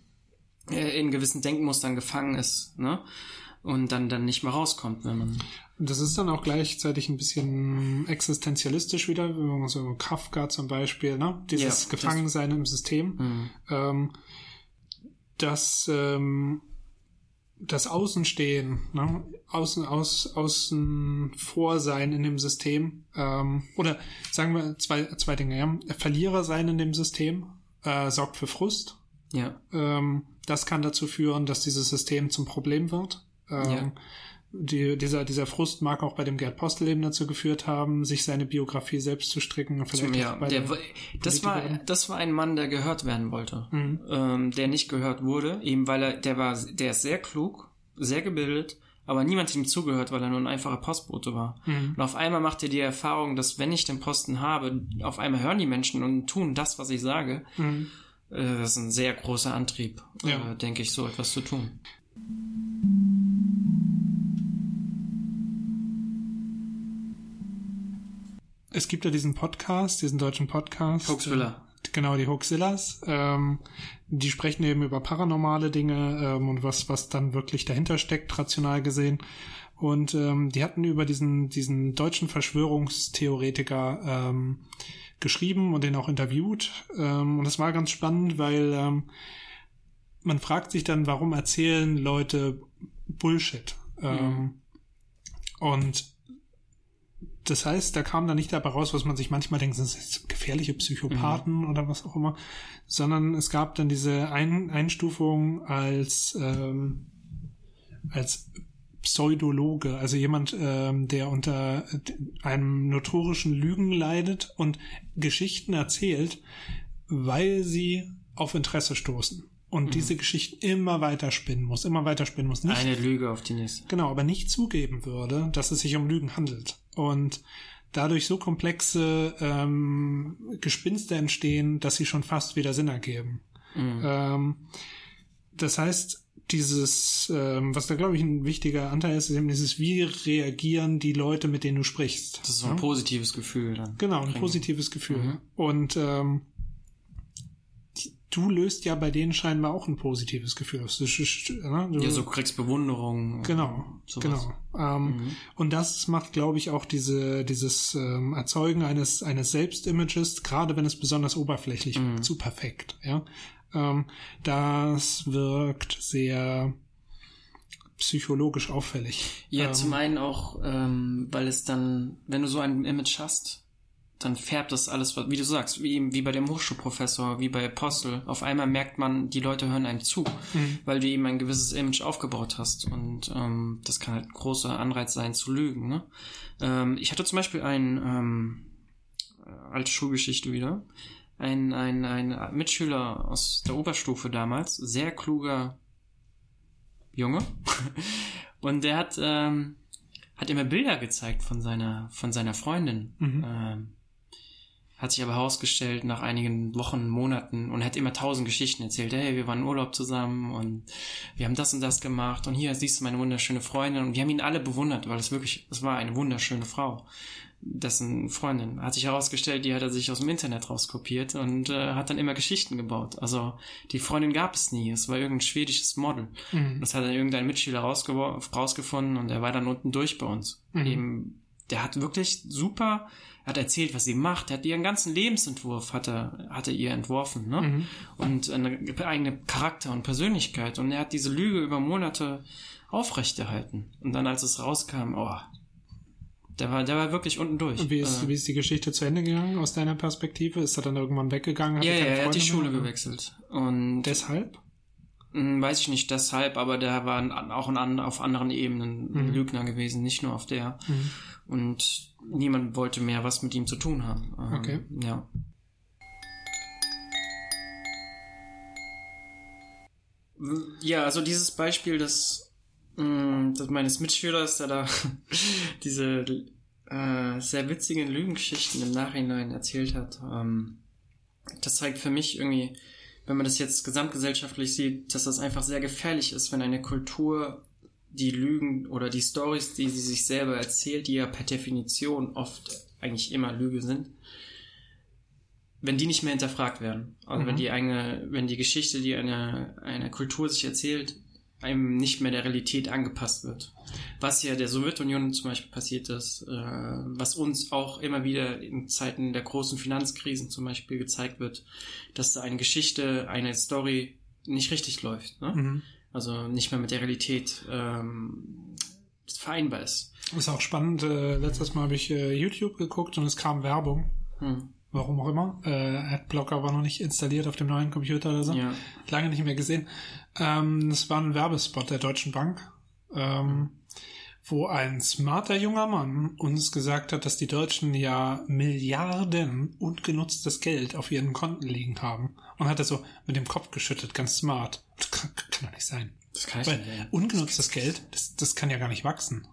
äh, in gewissen Denkmustern gefangen ist, ne? Und dann, dann nicht mehr rauskommt, wenn man. Das ist dann auch gleichzeitig ein bisschen existenzialistisch wieder, so Kafka zum Beispiel, ne? Dieses ja, Gefangensein im System. Mhm. Ähm, das, ähm, das Außenstehen, ne? Außen, aus, außen vor sein in dem System, ähm, oder sagen wir zwei, zwei Dinge, ja. Verlierer sein in dem System, äh, sorgt für Frust. Ja. Ähm, das kann dazu führen, dass dieses System zum Problem wird. Ähm, ja die, dieser, dieser Frust mag auch bei dem Gerd Postel eben dazu geführt haben, sich seine Biografie selbst zu stricken. Vielleicht ja, der, das war, das war ein Mann, der gehört werden wollte, mhm. ähm, der nicht gehört wurde, eben weil er, der war, der ist sehr klug, sehr gebildet, aber niemand hat ihm zugehört, weil er nur ein einfacher Postbote war. Mhm. Und auf einmal macht er die Erfahrung, dass wenn ich den Posten habe, auf einmal hören die Menschen und tun das, was ich sage. Mhm. Äh, das ist ein sehr großer Antrieb, ja. äh, denke ich, so etwas zu tun. Es gibt ja diesen Podcast, diesen deutschen Podcast. Hoaxilla. Äh, genau, die Hoaxillas. Ähm, die sprechen eben über paranormale Dinge ähm, und was, was dann wirklich dahinter steckt, rational gesehen. Und ähm, die hatten über diesen, diesen deutschen Verschwörungstheoretiker ähm, geschrieben und den auch interviewt. Ähm, und das war ganz spannend, weil ähm, man fragt sich dann, warum erzählen Leute Bullshit? Ähm, mhm. Und das heißt, da kam da nicht dabei raus, was man sich manchmal denkt, sind das gefährliche Psychopathen mhm. oder was auch immer, sondern es gab dann diese Ein Einstufung als, ähm, als Pseudologe, also jemand, ähm, der unter einem notorischen Lügen leidet und Geschichten erzählt, weil sie auf Interesse stoßen und mhm. diese Geschichten immer weiter spinnen muss, immer weiter spinnen muss. Nicht, Eine Lüge auf die nächste. Genau, aber nicht zugeben würde, dass es sich um Lügen handelt. Und dadurch so komplexe ähm, Gespinste entstehen, dass sie schon fast wieder Sinn ergeben. Mhm. Ähm, das heißt, dieses, ähm, was da glaube ich ein wichtiger Anteil ist, ist eben dieses, wie reagieren die Leute, mit denen du sprichst. Das ist so ein ja? positives Gefühl dann. Genau, ein positives Gefühl. Mhm. Und ähm, du löst ja bei denen scheinbar auch ein positives Gefühl aus. Ne? Du, ja, so kriegst Bewunderung. Genau, sowas. genau. Ähm, mhm. Und das macht, glaube ich, auch diese, dieses ähm, Erzeugen eines, eines Selbstimages, gerade wenn es besonders oberflächlich mhm. zu perfekt. Ja, ähm, das wirkt sehr psychologisch auffällig. Ja, ähm, zum einen auch, ähm, weil es dann, wenn du so ein Image hast, dann färbt das alles, wie du sagst, wie, wie bei dem Hochschulprofessor, wie bei Apostel. Auf einmal merkt man, die Leute hören einem zu, mhm. weil du eben ein gewisses Image aufgebaut hast. Und ähm, das kann halt ein großer Anreiz sein, zu lügen. Ne? Ähm, ich hatte zum Beispiel ein ähm, äh, alte Schulgeschichte wieder. Ein, ein, ein Mitschüler aus der Oberstufe damals, sehr kluger Junge. Und der hat, ähm, hat immer Bilder gezeigt von seiner, von seiner Freundin. Mhm. Ähm, hat sich aber herausgestellt nach einigen Wochen, Monaten und hat immer tausend Geschichten erzählt. Hey, wir waren in Urlaub zusammen und wir haben das und das gemacht und hier siehst du meine wunderschöne Freundin und wir haben ihn alle bewundert, weil es wirklich, es war eine wunderschöne Frau. Dessen Freundin hat sich herausgestellt, die hat er sich aus dem Internet rauskopiert und äh, hat dann immer Geschichten gebaut. Also die Freundin gab es nie, es war irgendein schwedisches Model. Mhm. Das hat dann irgendein Mitschüler rausgefunden und er war dann unten durch bei uns. Mhm. Eben, der hat wirklich super hat erzählt, was sie macht. Er hat ihren ganzen Lebensentwurf hat er, hat er ihr entworfen, ne? Mhm. Und eine eigene Charakter und Persönlichkeit. Und er hat diese Lüge über Monate aufrechterhalten. Und dann, als es rauskam, oh, der war, der war wirklich unten durch. Und wie ist, äh, wie ist die Geschichte zu Ende gegangen aus deiner Perspektive? Ist er dann irgendwann weggegangen? ja, ja, er hat die Schule mehr? gewechselt. Und deshalb? Hm, weiß ich nicht deshalb, aber der war auch an, auf anderen Ebenen mhm. Lügner gewesen, nicht nur auf der. Mhm. Und niemand wollte mehr was mit ihm zu tun haben. Ähm, okay. Ja. Ja, also dieses Beispiel des, mh, mm, des meines Mitschülers, der da diese äh, sehr witzigen Lügengeschichten im Nachhinein erzählt hat, ähm, das zeigt für mich irgendwie, wenn man das jetzt gesamtgesellschaftlich sieht, dass das einfach sehr gefährlich ist, wenn eine Kultur die Lügen oder die Stories, die sie sich selber erzählt, die ja per Definition oft eigentlich immer Lüge sind, wenn die nicht mehr hinterfragt werden. Also mhm. wenn die eine, wenn die Geschichte, die eine, eine Kultur sich erzählt, einem nicht mehr der Realität angepasst wird. Was ja der Sowjetunion zum Beispiel passiert ist, äh, was uns auch immer wieder in Zeiten der großen Finanzkrisen zum Beispiel gezeigt wird, dass da eine Geschichte, eine Story nicht richtig läuft. Ne? Mhm. Also nicht mehr mit der Realität ähm, vereinbar ist. Ist auch spannend. Äh, letztes Mal habe ich äh, YouTube geguckt und es kam Werbung. Hm. Warum auch immer. Äh, Adblocker war noch nicht installiert auf dem neuen Computer oder so. Ja. Lange nicht mehr gesehen. Ähm, es war ein Werbespot der Deutschen Bank. Ähm, wo ein smarter junger Mann uns gesagt hat, dass die Deutschen ja Milliarden ungenutztes Geld auf ihren Konten liegen haben. Und hat er so mit dem Kopf geschüttet, ganz smart. Das kann, kann doch nicht sein. Das kann Weil nicht sein. Ungenutztes Geld, das, das kann ja gar nicht wachsen.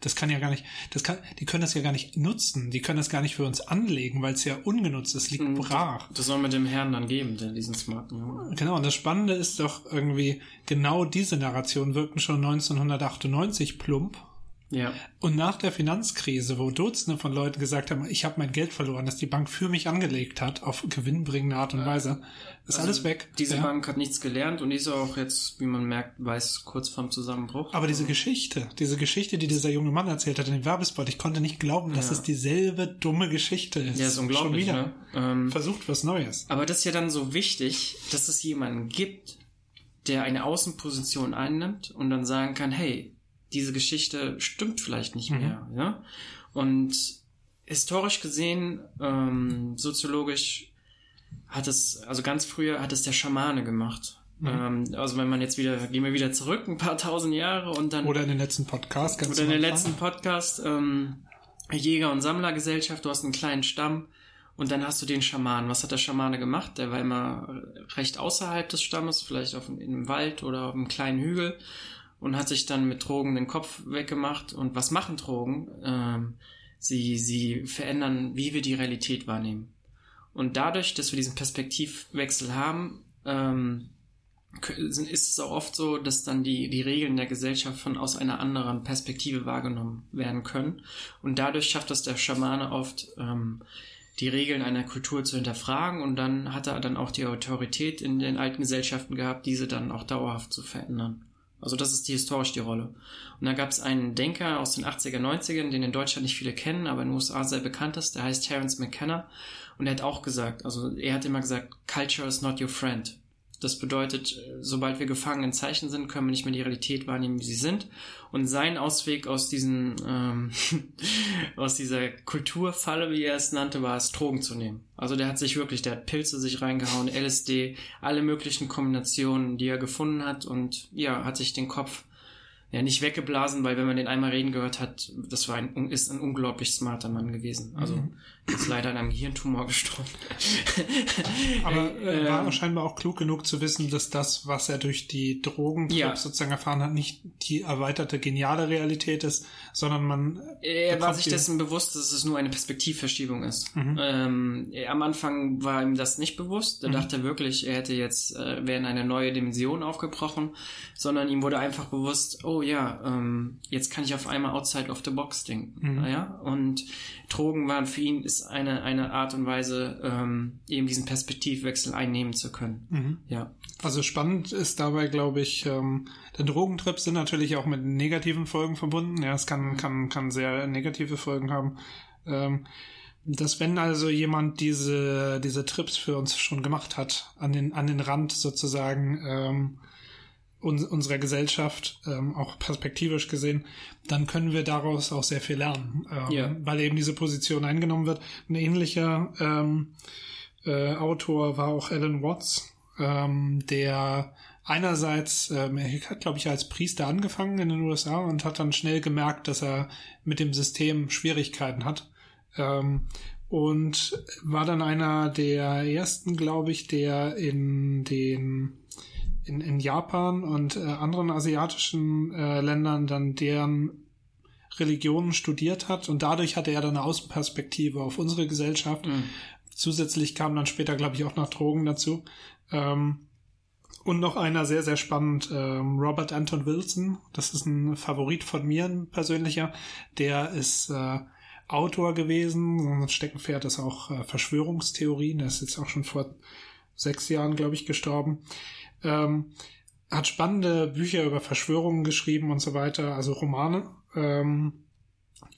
Das kann ja gar nicht, das kann, die können das ja gar nicht nutzen, die können das gar nicht für uns anlegen, weil es ja ungenutzt ist, liegt hm, brach. Das soll man dem Herrn dann geben, der diesen smarten Jungen. Genau, und das Spannende ist doch irgendwie, genau diese Narration wirkten schon 1998 plump ja. Und nach der Finanzkrise, wo Dutzende von Leuten gesagt haben, ich habe mein Geld verloren, dass die Bank für mich angelegt hat, auf gewinnbringende Art und Weise, ist also alles weg. Diese ja. Bank hat nichts gelernt und ist auch jetzt, wie man merkt, weiß kurz vorm Zusammenbruch. Aber diese Geschichte, diese Geschichte, die dieser junge Mann erzählt hat in dem Werbespot, ich konnte nicht glauben, dass ja. es dieselbe dumme Geschichte ist. Ja, ist unglaublich. Schon wieder. Ne? Ähm, Versucht was Neues. Aber das ist ja dann so wichtig, dass es jemanden gibt, der eine Außenposition einnimmt und dann sagen kann, hey, diese Geschichte stimmt vielleicht nicht mhm. mehr. Ja? Und historisch gesehen, ähm, soziologisch hat es, also ganz früher hat es der Schamane gemacht. Mhm. Ähm, also wenn man jetzt wieder, gehen wir wieder zurück, ein paar tausend Jahre und dann. Oder in den letzten Podcast, ganz Oder in den letzten Podcast, ähm, Jäger- und Sammlergesellschaft, du hast einen kleinen Stamm und dann hast du den Schaman. Was hat der Schamane gemacht? Der war immer recht außerhalb des Stammes, vielleicht auf einem Wald oder auf einem kleinen Hügel und hat sich dann mit Drogen den Kopf weggemacht. Und was machen Drogen? Ähm, sie, sie verändern, wie wir die Realität wahrnehmen. Und dadurch, dass wir diesen Perspektivwechsel haben, ähm, ist es auch oft so, dass dann die, die Regeln der Gesellschaft von aus einer anderen Perspektive wahrgenommen werden können. Und dadurch schafft es der Schamane oft, ähm, die Regeln einer Kultur zu hinterfragen und dann hat er dann auch die Autorität in den alten Gesellschaften gehabt, diese dann auch dauerhaft zu verändern. Also das ist die historisch die Rolle. Und da gab es einen Denker aus den 80er, 90ern, den in Deutschland nicht viele kennen, aber in den USA sehr bekannt ist, der heißt Terence McKenna. Und er hat auch gesagt, also er hat immer gesagt, Culture is not your friend. Das bedeutet, sobald wir gefangen in Zeichen sind, können wir nicht mehr die Realität wahrnehmen, wie sie sind. Und sein Ausweg aus diesen, ähm, aus dieser Kulturfalle, wie er es nannte, war es, Drogen zu nehmen. Also der hat sich wirklich, der hat Pilze sich reingehauen, LSD, alle möglichen Kombinationen, die er gefunden hat und ja, hat sich den Kopf ja nicht weggeblasen, weil wenn man den einmal reden gehört hat, das war ein, ist ein unglaublich smarter Mann gewesen. Also mhm. Ist leider an einem Gehirntumor gestorben. Aber äh, war ähm, scheinbar auch klug genug zu wissen, dass das, was er durch die Drogen ja. sozusagen erfahren hat, nicht die erweiterte geniale Realität ist, sondern man. Er war sich dessen bewusst, dass es nur eine Perspektivverschiebung ist. Mhm. Ähm, am Anfang war ihm das nicht bewusst. Er mhm. dachte wirklich, er hätte jetzt äh, wäre in eine neue Dimension aufgebrochen, sondern ihm wurde einfach bewusst, oh ja, ähm, jetzt kann ich auf einmal outside of the box denken. Mhm. Ja? Und Drogen waren für ihn ist eine, eine Art und Weise, ähm, eben diesen Perspektivwechsel einnehmen zu können. Mhm. Ja. Also spannend ist dabei, glaube ich, ähm, denn Drogentrips sind natürlich auch mit negativen Folgen verbunden. Ja, es kann, mhm. kann, kann sehr negative Folgen haben. Ähm, dass wenn also jemand diese, diese Trips für uns schon gemacht hat, an den, an den Rand sozusagen, ähm, uns, unserer Gesellschaft, ähm, auch perspektivisch gesehen, dann können wir daraus auch sehr viel lernen, ähm, ja. weil eben diese Position eingenommen wird. Ein ähnlicher ähm, äh, Autor war auch Alan Watts, ähm, der einerseits, ähm, er hat, glaube ich, als Priester angefangen in den USA und hat dann schnell gemerkt, dass er mit dem System Schwierigkeiten hat. Ähm, und war dann einer der ersten, glaube ich, der in den in, in Japan und äh, anderen asiatischen äh, Ländern dann deren Religionen studiert hat und dadurch hatte er dann eine Außenperspektive auf unsere Gesellschaft. Mhm. Zusätzlich kam dann später, glaube ich, auch noch Drogen dazu. Ähm, und noch einer sehr, sehr spannend, ähm, Robert Anton Wilson. Das ist ein Favorit von mir, ein persönlicher. Der ist äh, Autor gewesen. Sein Steckenpferd ist auch äh, Verschwörungstheorien. Der ist jetzt auch schon vor sechs Jahren, glaube ich, gestorben. Ähm, hat spannende Bücher über Verschwörungen geschrieben und so weiter, also Romane. Ähm,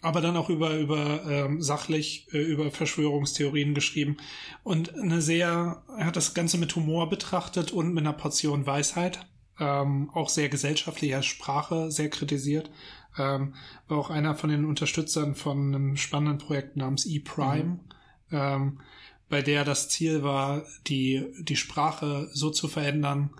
aber dann auch über über ähm, sachlich äh, über Verschwörungstheorien geschrieben und eine sehr er hat das Ganze mit Humor betrachtet und mit einer Portion Weisheit ähm, auch sehr gesellschaftlicher Sprache sehr kritisiert ähm, war auch einer von den Unterstützern von einem spannenden Projekt namens E-Prime mhm. ähm, bei der das Ziel war, die, die Sprache so zu verändern,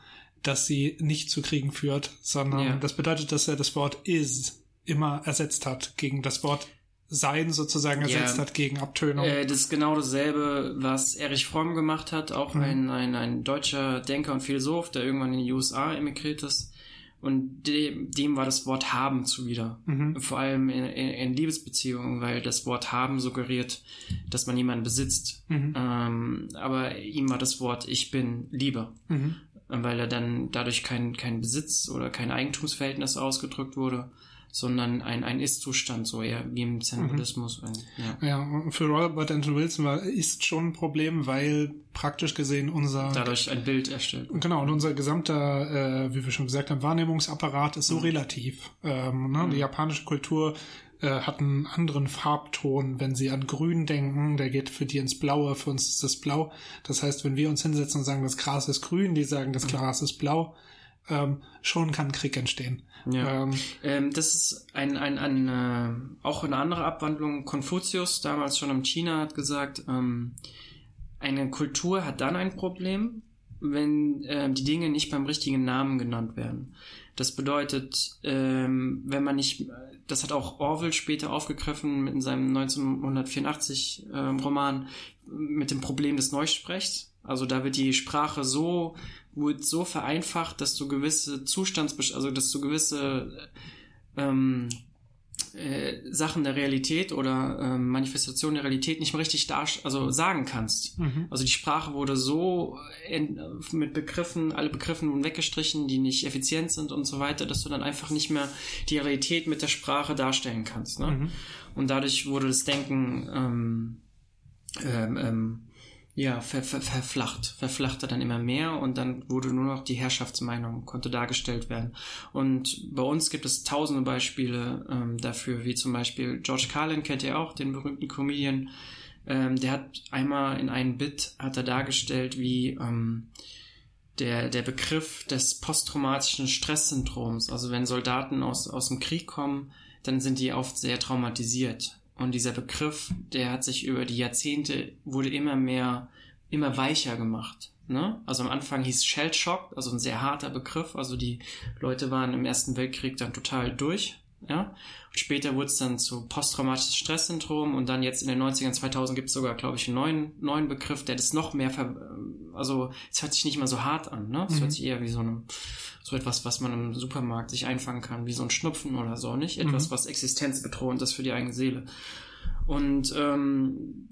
dass sie nicht zu Kriegen führt, sondern ja. das bedeutet, dass er das Wort is immer ersetzt hat gegen das Wort sein sozusagen ersetzt ja, hat gegen Abtönung. Äh, das ist genau dasselbe, was Erich Fromm gemacht hat, auch mhm. ein, ein, ein deutscher Denker und Philosoph, der irgendwann in die USA emigriert ist. Und dem, dem war das Wort haben zuwider. Mhm. Vor allem in, in, in, Liebesbeziehungen, weil das Wort haben suggeriert, dass man jemanden besitzt. Mhm. Ähm, aber ihm war das Wort ich bin lieber. Mhm. Weil er dann dadurch kein, kein Besitz oder kein Eigentumsverhältnis ausgedrückt wurde, sondern ein, ein Ist-Zustand, so eher wie im Zen-Buddhismus. Mhm. Ja. ja, für Robert Anton Wilson war ist schon ein Problem, weil praktisch gesehen unser dadurch ein Bild erstellt. Genau, und unser gesamter, äh, wie wir schon gesagt haben, Wahrnehmungsapparat ist so mhm. relativ. Ähm, ne? Mhm. Die japanische Kultur äh, hat einen anderen Farbton, wenn sie an Grün denken, der geht für die ins Blaue, für uns ist das Blau. Das heißt, wenn wir uns hinsetzen und sagen, das Gras ist grün, die sagen, das mhm. Gras ist blau, ähm, schon kann Krieg entstehen. Ja. Ähm, ähm, das ist ein, ein, ein äh, auch eine andere Abwandlung. Konfuzius, damals schon in China, hat gesagt, ähm, eine Kultur hat dann ein Problem, wenn äh, die Dinge nicht beim richtigen Namen genannt werden. Das bedeutet, ähm, wenn man nicht, das hat auch Orwell später aufgegriffen in seinem 1984 äh, Roman mit dem Problem des Neusprechs. Also da wird die Sprache so wird so vereinfacht, dass du gewisse Zustands, also dass du gewisse ähm, äh, Sachen der Realität oder äh, Manifestationen der Realität nicht mehr richtig dar also sagen kannst. Mhm. Also die Sprache wurde so in, mit Begriffen, alle Begriffen wurden weggestrichen, die nicht effizient sind und so weiter, dass du dann einfach nicht mehr die Realität mit der Sprache darstellen kannst. Ne? Mhm. Und dadurch wurde das Denken ähm, ähm, ähm, ja, ver, ver, verflacht, verflachte dann immer mehr und dann wurde nur noch die Herrschaftsmeinung konnte dargestellt werden. Und bei uns gibt es tausende Beispiele ähm, dafür, wie zum Beispiel George Carlin kennt ihr auch, den berühmten Comedian. Ähm, der hat einmal in einem Bit hat er dargestellt, wie ähm, der, der Begriff des posttraumatischen Stresssyndroms, also wenn Soldaten aus, aus dem Krieg kommen, dann sind die oft sehr traumatisiert. Und dieser Begriff, der hat sich über die Jahrzehnte, wurde immer mehr, immer weicher gemacht. Ne? Also am Anfang hieß Shell Shock, also ein sehr harter Begriff. Also die Leute waren im Ersten Weltkrieg dann total durch. Ja? Und später wurde es dann zu posttraumatisches Stresssyndrom und dann jetzt in den 90ern, 2000 gibt es sogar, glaube ich, einen neuen, neuen Begriff, der das noch mehr, ver also es hört sich nicht mal so hart an, ne? Es mhm. hört sich eher wie so eine, so etwas, was man im Supermarkt sich einfangen kann, wie so ein Schnupfen oder so, nicht? Etwas, mhm. was existenzbedrohend ist für die eigene Seele. Und ähm,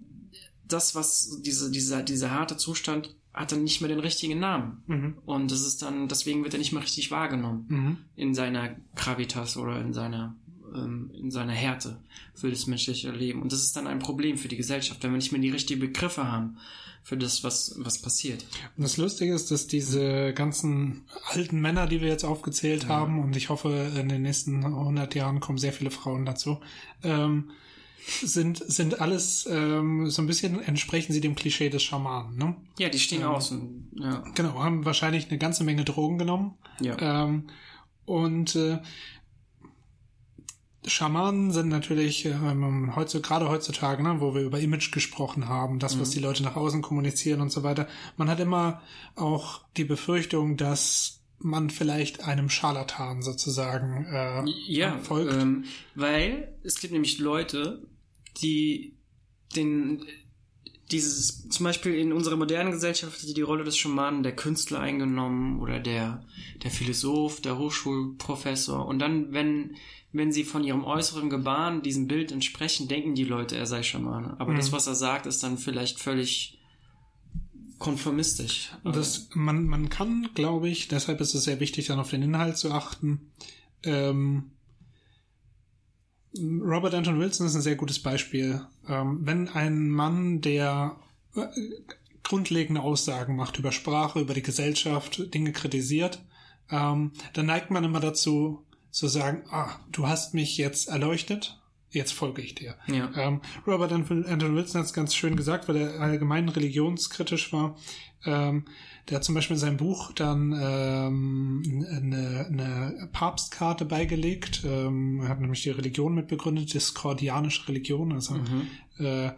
das, was diese, dieser, dieser harte Zustand hat dann nicht mehr den richtigen Namen. Mhm. Und das ist dann, deswegen wird er nicht mehr richtig wahrgenommen mhm. in seiner Gravitas oder in seiner ähm, in seiner Härte für das menschliche Leben. Und das ist dann ein Problem für die Gesellschaft, wenn wir nicht mehr die richtigen Begriffe haben für das, was, was passiert. Und das Lustige ist, dass diese ganzen alten Männer, die wir jetzt aufgezählt ja. haben, und ich hoffe, in den nächsten 100 Jahren kommen sehr viele Frauen dazu, ähm, sind, sind alles ähm, so ein bisschen entsprechen sie dem Klischee des Schamanen, ne? Ja, die stehen ähm, außen. Ja. Genau, haben wahrscheinlich eine ganze Menge Drogen genommen. Ja. Ähm, und äh, Schamanen sind natürlich ähm, heutzutage, gerade heutzutage, ne, wo wir über Image gesprochen haben, das, was mhm. die Leute nach außen kommunizieren und so weiter. Man hat immer auch die Befürchtung, dass man vielleicht einem Scharlatan sozusagen äh, ja, folgt. Ähm, weil es gibt nämlich Leute, die den dieses zum Beispiel in unserer modernen Gesellschaft die, die Rolle des Schamanen der Künstler eingenommen oder der der Philosoph, der Hochschulprofessor und dann wenn wenn sie von ihrem äußeren Gebaren diesem Bild entsprechen, denken die Leute, er sei Schamane. Aber mhm. das, was er sagt, ist dann vielleicht völlig konformistisch. Das, man, man kann, glaube ich, deshalb ist es sehr wichtig, dann auf den Inhalt zu achten. Ähm, Robert Anton Wilson ist ein sehr gutes Beispiel. Ähm, wenn ein Mann, der äh, grundlegende Aussagen macht über Sprache, über die Gesellschaft, Dinge kritisiert, ähm, dann neigt man immer dazu zu sagen, ah, du hast mich jetzt erleuchtet, jetzt folge ich dir. Ja. Ähm, Robert Anton Wilson hat es ganz schön gesagt, weil er allgemein religionskritisch war. Ähm, der hat zum Beispiel in seinem Buch dann ähm, eine, eine Papstkarte beigelegt. Ähm, er hat nämlich die Religion mitbegründet, diskordianische Religion. Also, mhm. äh,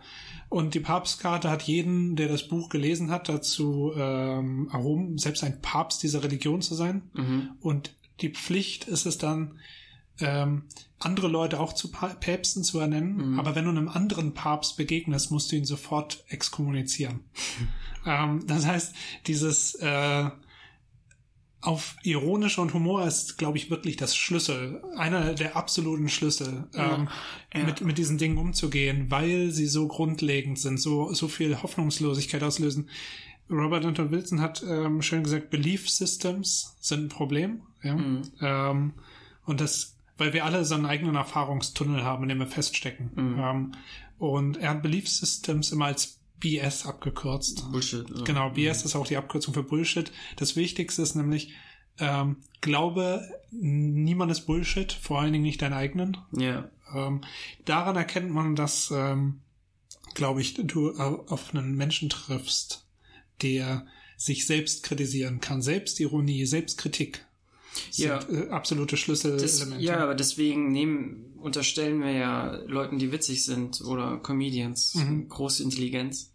und die Papstkarte hat jeden, der das Buch gelesen hat, dazu ähm, erhoben, selbst ein Papst dieser Religion zu sein. Mhm. Und die Pflicht ist es dann, ähm, andere Leute auch zu Päpsten zu ernennen, mhm. aber wenn du einem anderen Papst begegnest, musst du ihn sofort exkommunizieren. ähm, das heißt, dieses äh, auf ironische und Humor ist, glaube ich, wirklich das Schlüssel, einer der absoluten Schlüssel, ähm, ja. mit, mit diesen Dingen umzugehen, weil sie so grundlegend sind, so, so viel Hoffnungslosigkeit auslösen. Robert Anton Wilson hat ähm, schön gesagt, Belief Systems sind ein Problem. Ja? Mhm. Ähm, und das weil wir alle so einen eigenen Erfahrungstunnel haben, in dem wir feststecken. Mhm. Ähm, und er hat Belief Systems immer als BS abgekürzt. Bullshit. Ja. Genau, BS mhm. ist auch die Abkürzung für Bullshit. Das Wichtigste ist nämlich, ähm, glaube, niemand ist Bullshit, vor allen Dingen nicht deinen eigenen. Ja. Ähm, daran erkennt man, dass, ähm, glaube ich, du auf einen Menschen triffst, der sich selbst kritisieren kann, Selbstironie, Selbstkritik ja. sind äh, absolute Schlüsselelemente. ja, aber deswegen nehmen, unterstellen wir ja Leuten, die witzig sind oder Comedians mhm. große Intelligenz,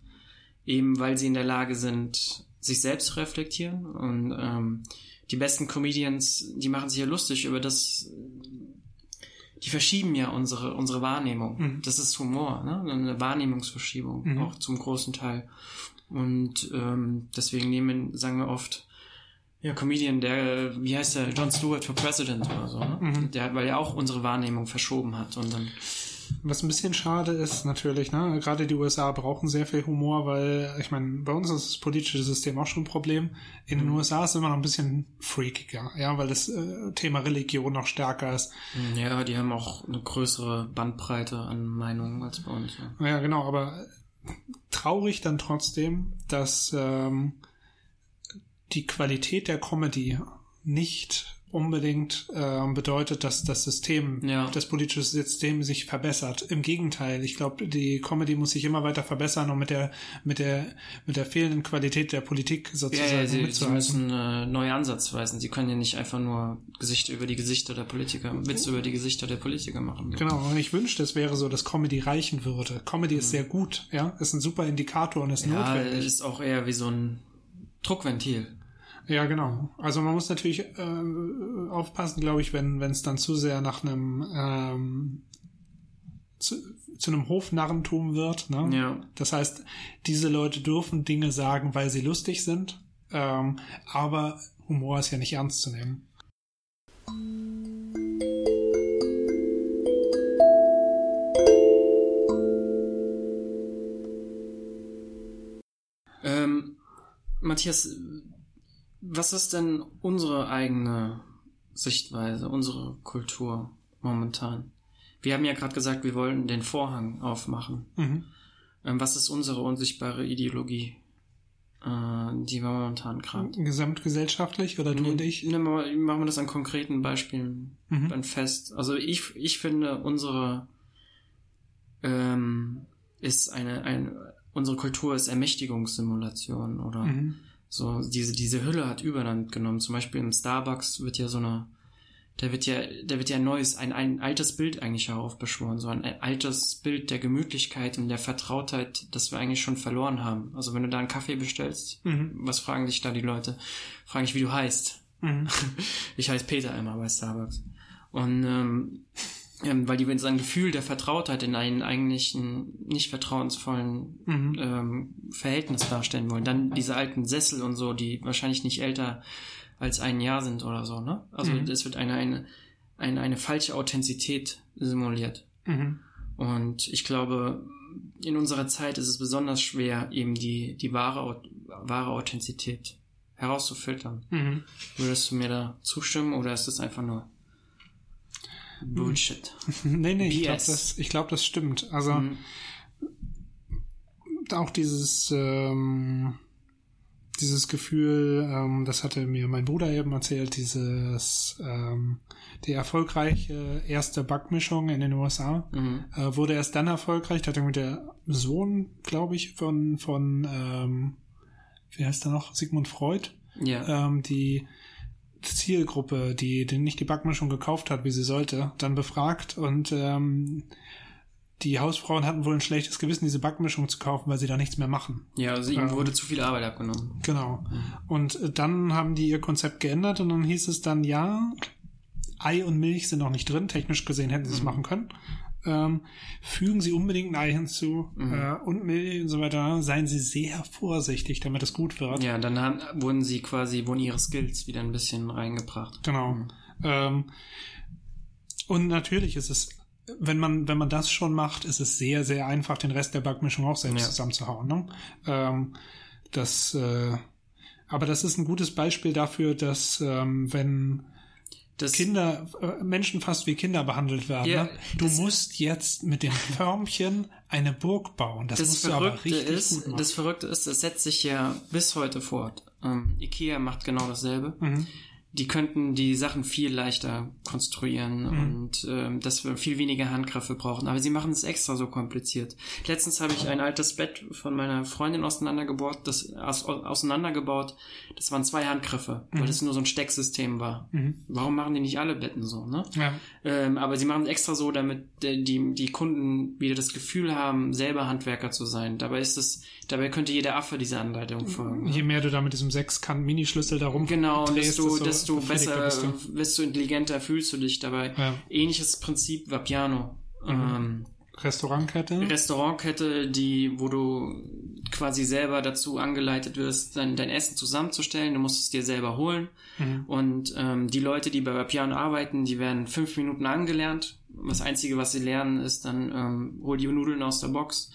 eben weil sie in der Lage sind, sich selbst zu reflektieren und ähm, die besten Comedians, die machen sich ja lustig über das, die verschieben ja unsere, unsere Wahrnehmung. Mhm. Das ist Humor, ne? eine Wahrnehmungsverschiebung, mhm. auch zum großen Teil. Und ähm, deswegen nehmen, sagen wir oft, ja, Comedian, der, wie heißt der, John Stewart for President oder so, ne? Mhm. Der, weil er auch unsere Wahrnehmung verschoben hat und dann, Was ein bisschen schade ist natürlich, ne? Gerade die USA brauchen sehr viel Humor, weil, ich meine, bei uns ist das politische System auch schon ein Problem. In den USA ist es immer noch ein bisschen freakiger, ja, weil das äh, Thema Religion noch stärker ist. ja, die haben auch eine größere Bandbreite an Meinungen als bei uns. Ja. Ja, genau, aber traurig dann trotzdem, dass ähm, die Qualität der Comedy nicht unbedingt ähm, bedeutet, dass das System, Ja. das politische System sich verbessert. Im Gegenteil, ich glaube, die Comedy muss sich immer weiter verbessern, um mit der mit der mit der fehlenden Qualität der Politik Ja, sozusagen ja, sie, sie mitzuhalten. müssen äh, neue Ansatz weisen. Sie können ja nicht einfach nur Gesichter über die Gesichter der Politiker, Witze über die Gesichter der Politiker machen. Genau, und ich wünschte, es wäre so, dass Comedy reichen würde. Comedy ist sehr gut, ja, ist ein super Indikator und ist Mhm. Ja, notwendig. ist auch eher wie so ein Druckventil. Ja, genau. Also man muss natürlich äh, aufpassen, glaube ich, wenn es dann zu sehr nach einem ähm, zu, zu einem Hofnarrentum wird. Ne? Ja. Das heißt, diese Leute dürfen Dinge sagen, weil sie lustig sind, ähm, aber Humor ist ja nicht ernst zu nehmen. Matthias, was ist denn unsere eigene Sichtweise, unsere Kultur momentan? Wir haben ja gerade gesagt, wir wollen den Vorhang aufmachen. Mhm. Ähm, was ist unsere unsichtbare Ideologie, äh, die wir momentan gerade? Gesamtgesellschaftlich oder du und ich? Ne, machen wir das an konkreten Beispielen Mhm. dann fest. Also ich, ich finde, unsere ähm, ist eine, ein, unsere Kultur ist Ermächtigungssimulation oder Mhm. so diese, diese Hülle hat Überland genommen. Zum Beispiel im Starbucks wird ja so eine, da wird ja, da wird ja ein neues, ein, ein altes Bild eigentlich heraufbeschworen, so ein, ein altes Bild der Gemütlichkeit und der Vertrautheit, das wir eigentlich schon verloren haben. Also wenn du da einen Kaffee bestellst, Mhm. was fragen dich da die Leute? Fragen dich, wie du heißt. Mhm. Ich heiße Peter immer bei Starbucks. Und ähm, ähm, weil die so ein Gefühl der Vertrautheit in einen eigentlichen nicht vertrauensvollen Mhm. ähm, Verhältnis darstellen wollen. Dann diese alten Sessel und so, die wahrscheinlich nicht älter als ein Jahr sind oder so, ne? Also Mhm. es wird eine, eine, eine, eine falsche Authentizität simuliert. Mhm. Und ich glaube, in unserer Zeit ist es besonders schwer, eben die, die wahre, wahre Authentizität herauszufiltern. Mhm. Würdest du mir da zustimmen oder ist das einfach nur Bullshit? Nee, nee, ich glaube, BS. das, ich glaub, das stimmt. Also Mhm. auch dieses, ähm, dieses Gefühl, ähm, das hatte mir mein Bruder eben erzählt, dieses, ähm, die erfolgreiche erste Backmischung in den USA Mhm. äh, wurde erst dann erfolgreich, da hat irgendwie der Sohn, glaube ich, von, von, ähm, wie heißt er noch, Sigmund Freud, Ja. ähm, die Zielgruppe, die, die nicht die Backmischung gekauft hat, wie sie sollte, dann befragt und ähm, die Hausfrauen hatten wohl ein schlechtes Gewissen, diese Backmischung zu kaufen, weil sie da nichts mehr machen. ja, also ihm ähm, wurde zu viel Arbeit abgenommen. Genau. Und äh, dann haben die ihr Konzept geändert und dann hieß es dann, ja, Ei und Milch sind noch nicht drin, technisch gesehen hätten sie es machen können. Ähm, fügen Sie unbedingt ein Ei hinzu äh, und Milch und so weiter. Seien Sie sehr vorsichtig, damit es gut wird. Ja, dann haben, wurden sie quasi, wurden ihre Skills wieder ein bisschen reingebracht. Genau. Ähm, und natürlich ist es, wenn man, wenn man das schon macht, ist es sehr, sehr einfach, den Rest der Backmischung auch selbst Ja. zusammenzuhauen. Ne? Ähm, das, äh, aber das ist ein gutes Beispiel dafür, dass ähm, wenn Das, Kinder, äh, Menschen fast wie Kinder behandelt werden, Ja, ne? du musst jetzt mit dem Förmchen eine Burg bauen. Das, das musst du aber Verrückte richtig ist, gut machen. das Verrückte ist, das setzt sich ja bis heute fort. Ähm, Ikea macht genau dasselbe. Mhm. Die könnten die Sachen viel leichter konstruieren Mhm. und ähm, dass wir viel weniger Handgriffe brauchen. Aber sie machen es extra so kompliziert. Letztens habe ich ein altes Bett von meiner Freundin auseinandergebaut, das aus, auseinandergebaut. Das waren zwei Handgriffe, weil das nur so ein Stecksystem war. Mhm. Warum machen die nicht alle Betten so, ne? Ja. Ähm, aber sie machen es extra so, damit die, die Kunden wieder das Gefühl haben, selber Handwerker zu sein. Dabei ist es, dabei könnte jeder Affe dieser Anleitung folgen. Je mehr du da mit diesem Sechskant-Minischlüssel da rum Genau, drehst, desto, desto besser, bist du. desto intelligenter fühlst du dich dabei. Ja. Ähnliches Prinzip Vapiano. Mhm. Ähm, Restaurantkette. Restaurantkette, die, wo du quasi selber dazu angeleitet wirst, dein, dein Essen zusammenzustellen. Du musst es dir selber holen. Mhm. Und ähm, die Leute, die bei Vapiano arbeiten, die werden fünf Minuten angelernt. Das Einzige, was sie lernen, ist dann, ähm, hol die Nudeln aus der Box,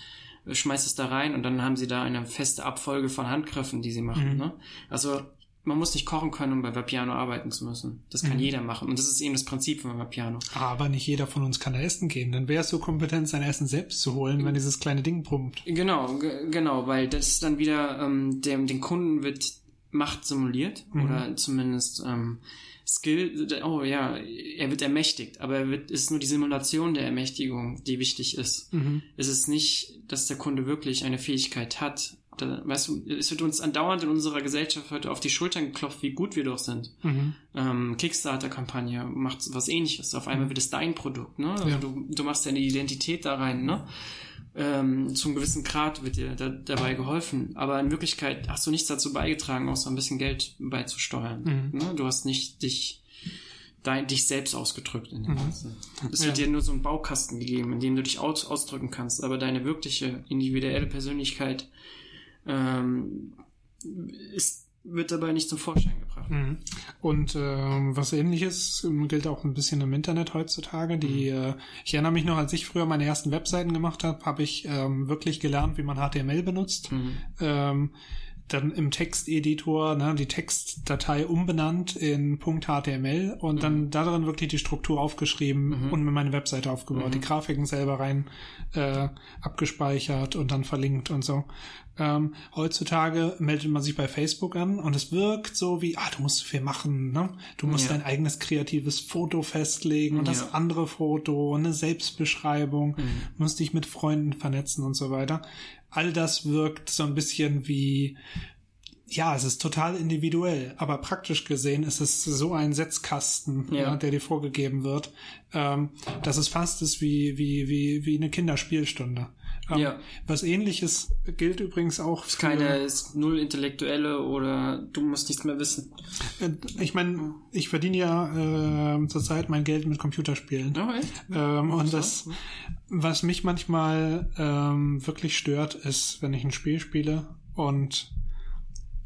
schmeiß es da rein und dann haben sie da eine feste Abfolge von Handgriffen, die sie machen. Mhm. Ne? Also man muss nicht kochen können, um bei Vapiano arbeiten zu müssen. Das kann mhm. jeder machen. Und das ist eben das Prinzip von Vapiano. Aber nicht jeder von uns kann essen gehen. Dann wäre es so kompetent, sein Essen selbst zu holen, wenn dieses kleine Ding pumpt. Genau, genau, weil das dann wieder ähm, dem, den Kunden wird Macht simuliert mhm. oder zumindest ähm, Skill, oh ja, er wird ermächtigt, aber er wird, ist nur die Simulation der Ermächtigung, die wichtig ist. Mhm. Es ist nicht, dass der Kunde wirklich eine Fähigkeit hat, da, weißt du, es wird uns andauernd in unserer Gesellschaft heute auf die Schultern geklopft, wie gut wir doch sind. Mhm. Ähm, Kickstarter-Kampagne macht was ähnliches. Auf einmal mhm. wird es dein Produkt, ne? Also ja. du, du machst deine Identität da rein, ne? Ähm, zum gewissen Grad wird dir da, dabei geholfen. Aber in Wirklichkeit hast du nichts dazu beigetragen, außer ein bisschen Geld beizusteuern. Mhm. Ne? Du hast nicht dich dein, dich selbst ausgedrückt in dem mhm. Ganzen. Es wird ja. dir nur so ein Baukasten gegeben, in dem du dich aus, ausdrücken kannst, aber deine wirkliche individuelle Persönlichkeit ähm, ist, wird dabei nicht zum Vorschein gebracht. Mhm. Und ähm, was ähnliches gilt auch ein bisschen im Internet heutzutage. Die, mhm. äh, ich erinnere mich noch, als ich früher meine ersten Webseiten gemacht habe, habe ich ähm, wirklich gelernt, wie man HTML benutzt. Mhm. Ähm, dann im Texteditor ne, die Textdatei umbenannt in .html und mhm. dann darin wirklich die Struktur aufgeschrieben mhm. und mir meine Webseite aufgebaut, mhm. die Grafiken selber rein äh, abgespeichert und dann verlinkt und so. Ähm, heutzutage meldet man sich bei Facebook an und es wirkt so wie, ah, du musst viel machen, ne? Du musst ja. dein eigenes kreatives Foto festlegen und ja. das andere Foto, eine Selbstbeschreibung, mhm. musst dich mit Freunden vernetzen und so weiter all das wirkt so ein bisschen wie, ja, es ist total individuell, aber praktisch gesehen ist es so ein Setzkasten, ja. Ja, der dir vorgegeben wird, ähm, dass es fast ist wie, wie, wie, wie eine Kinderspielstunde. Ja. Was ähnliches gilt übrigens auch für... Keine, ist null intellektuelle oder du musst nichts mehr wissen. Äh, ich meine, ich verdiene ja äh, zurzeit mein Geld mit Computerspielen. Oh, echt? Ähm, und das, was mich manchmal ähm, wirklich stört, ist, wenn ich ein Spiel spiele und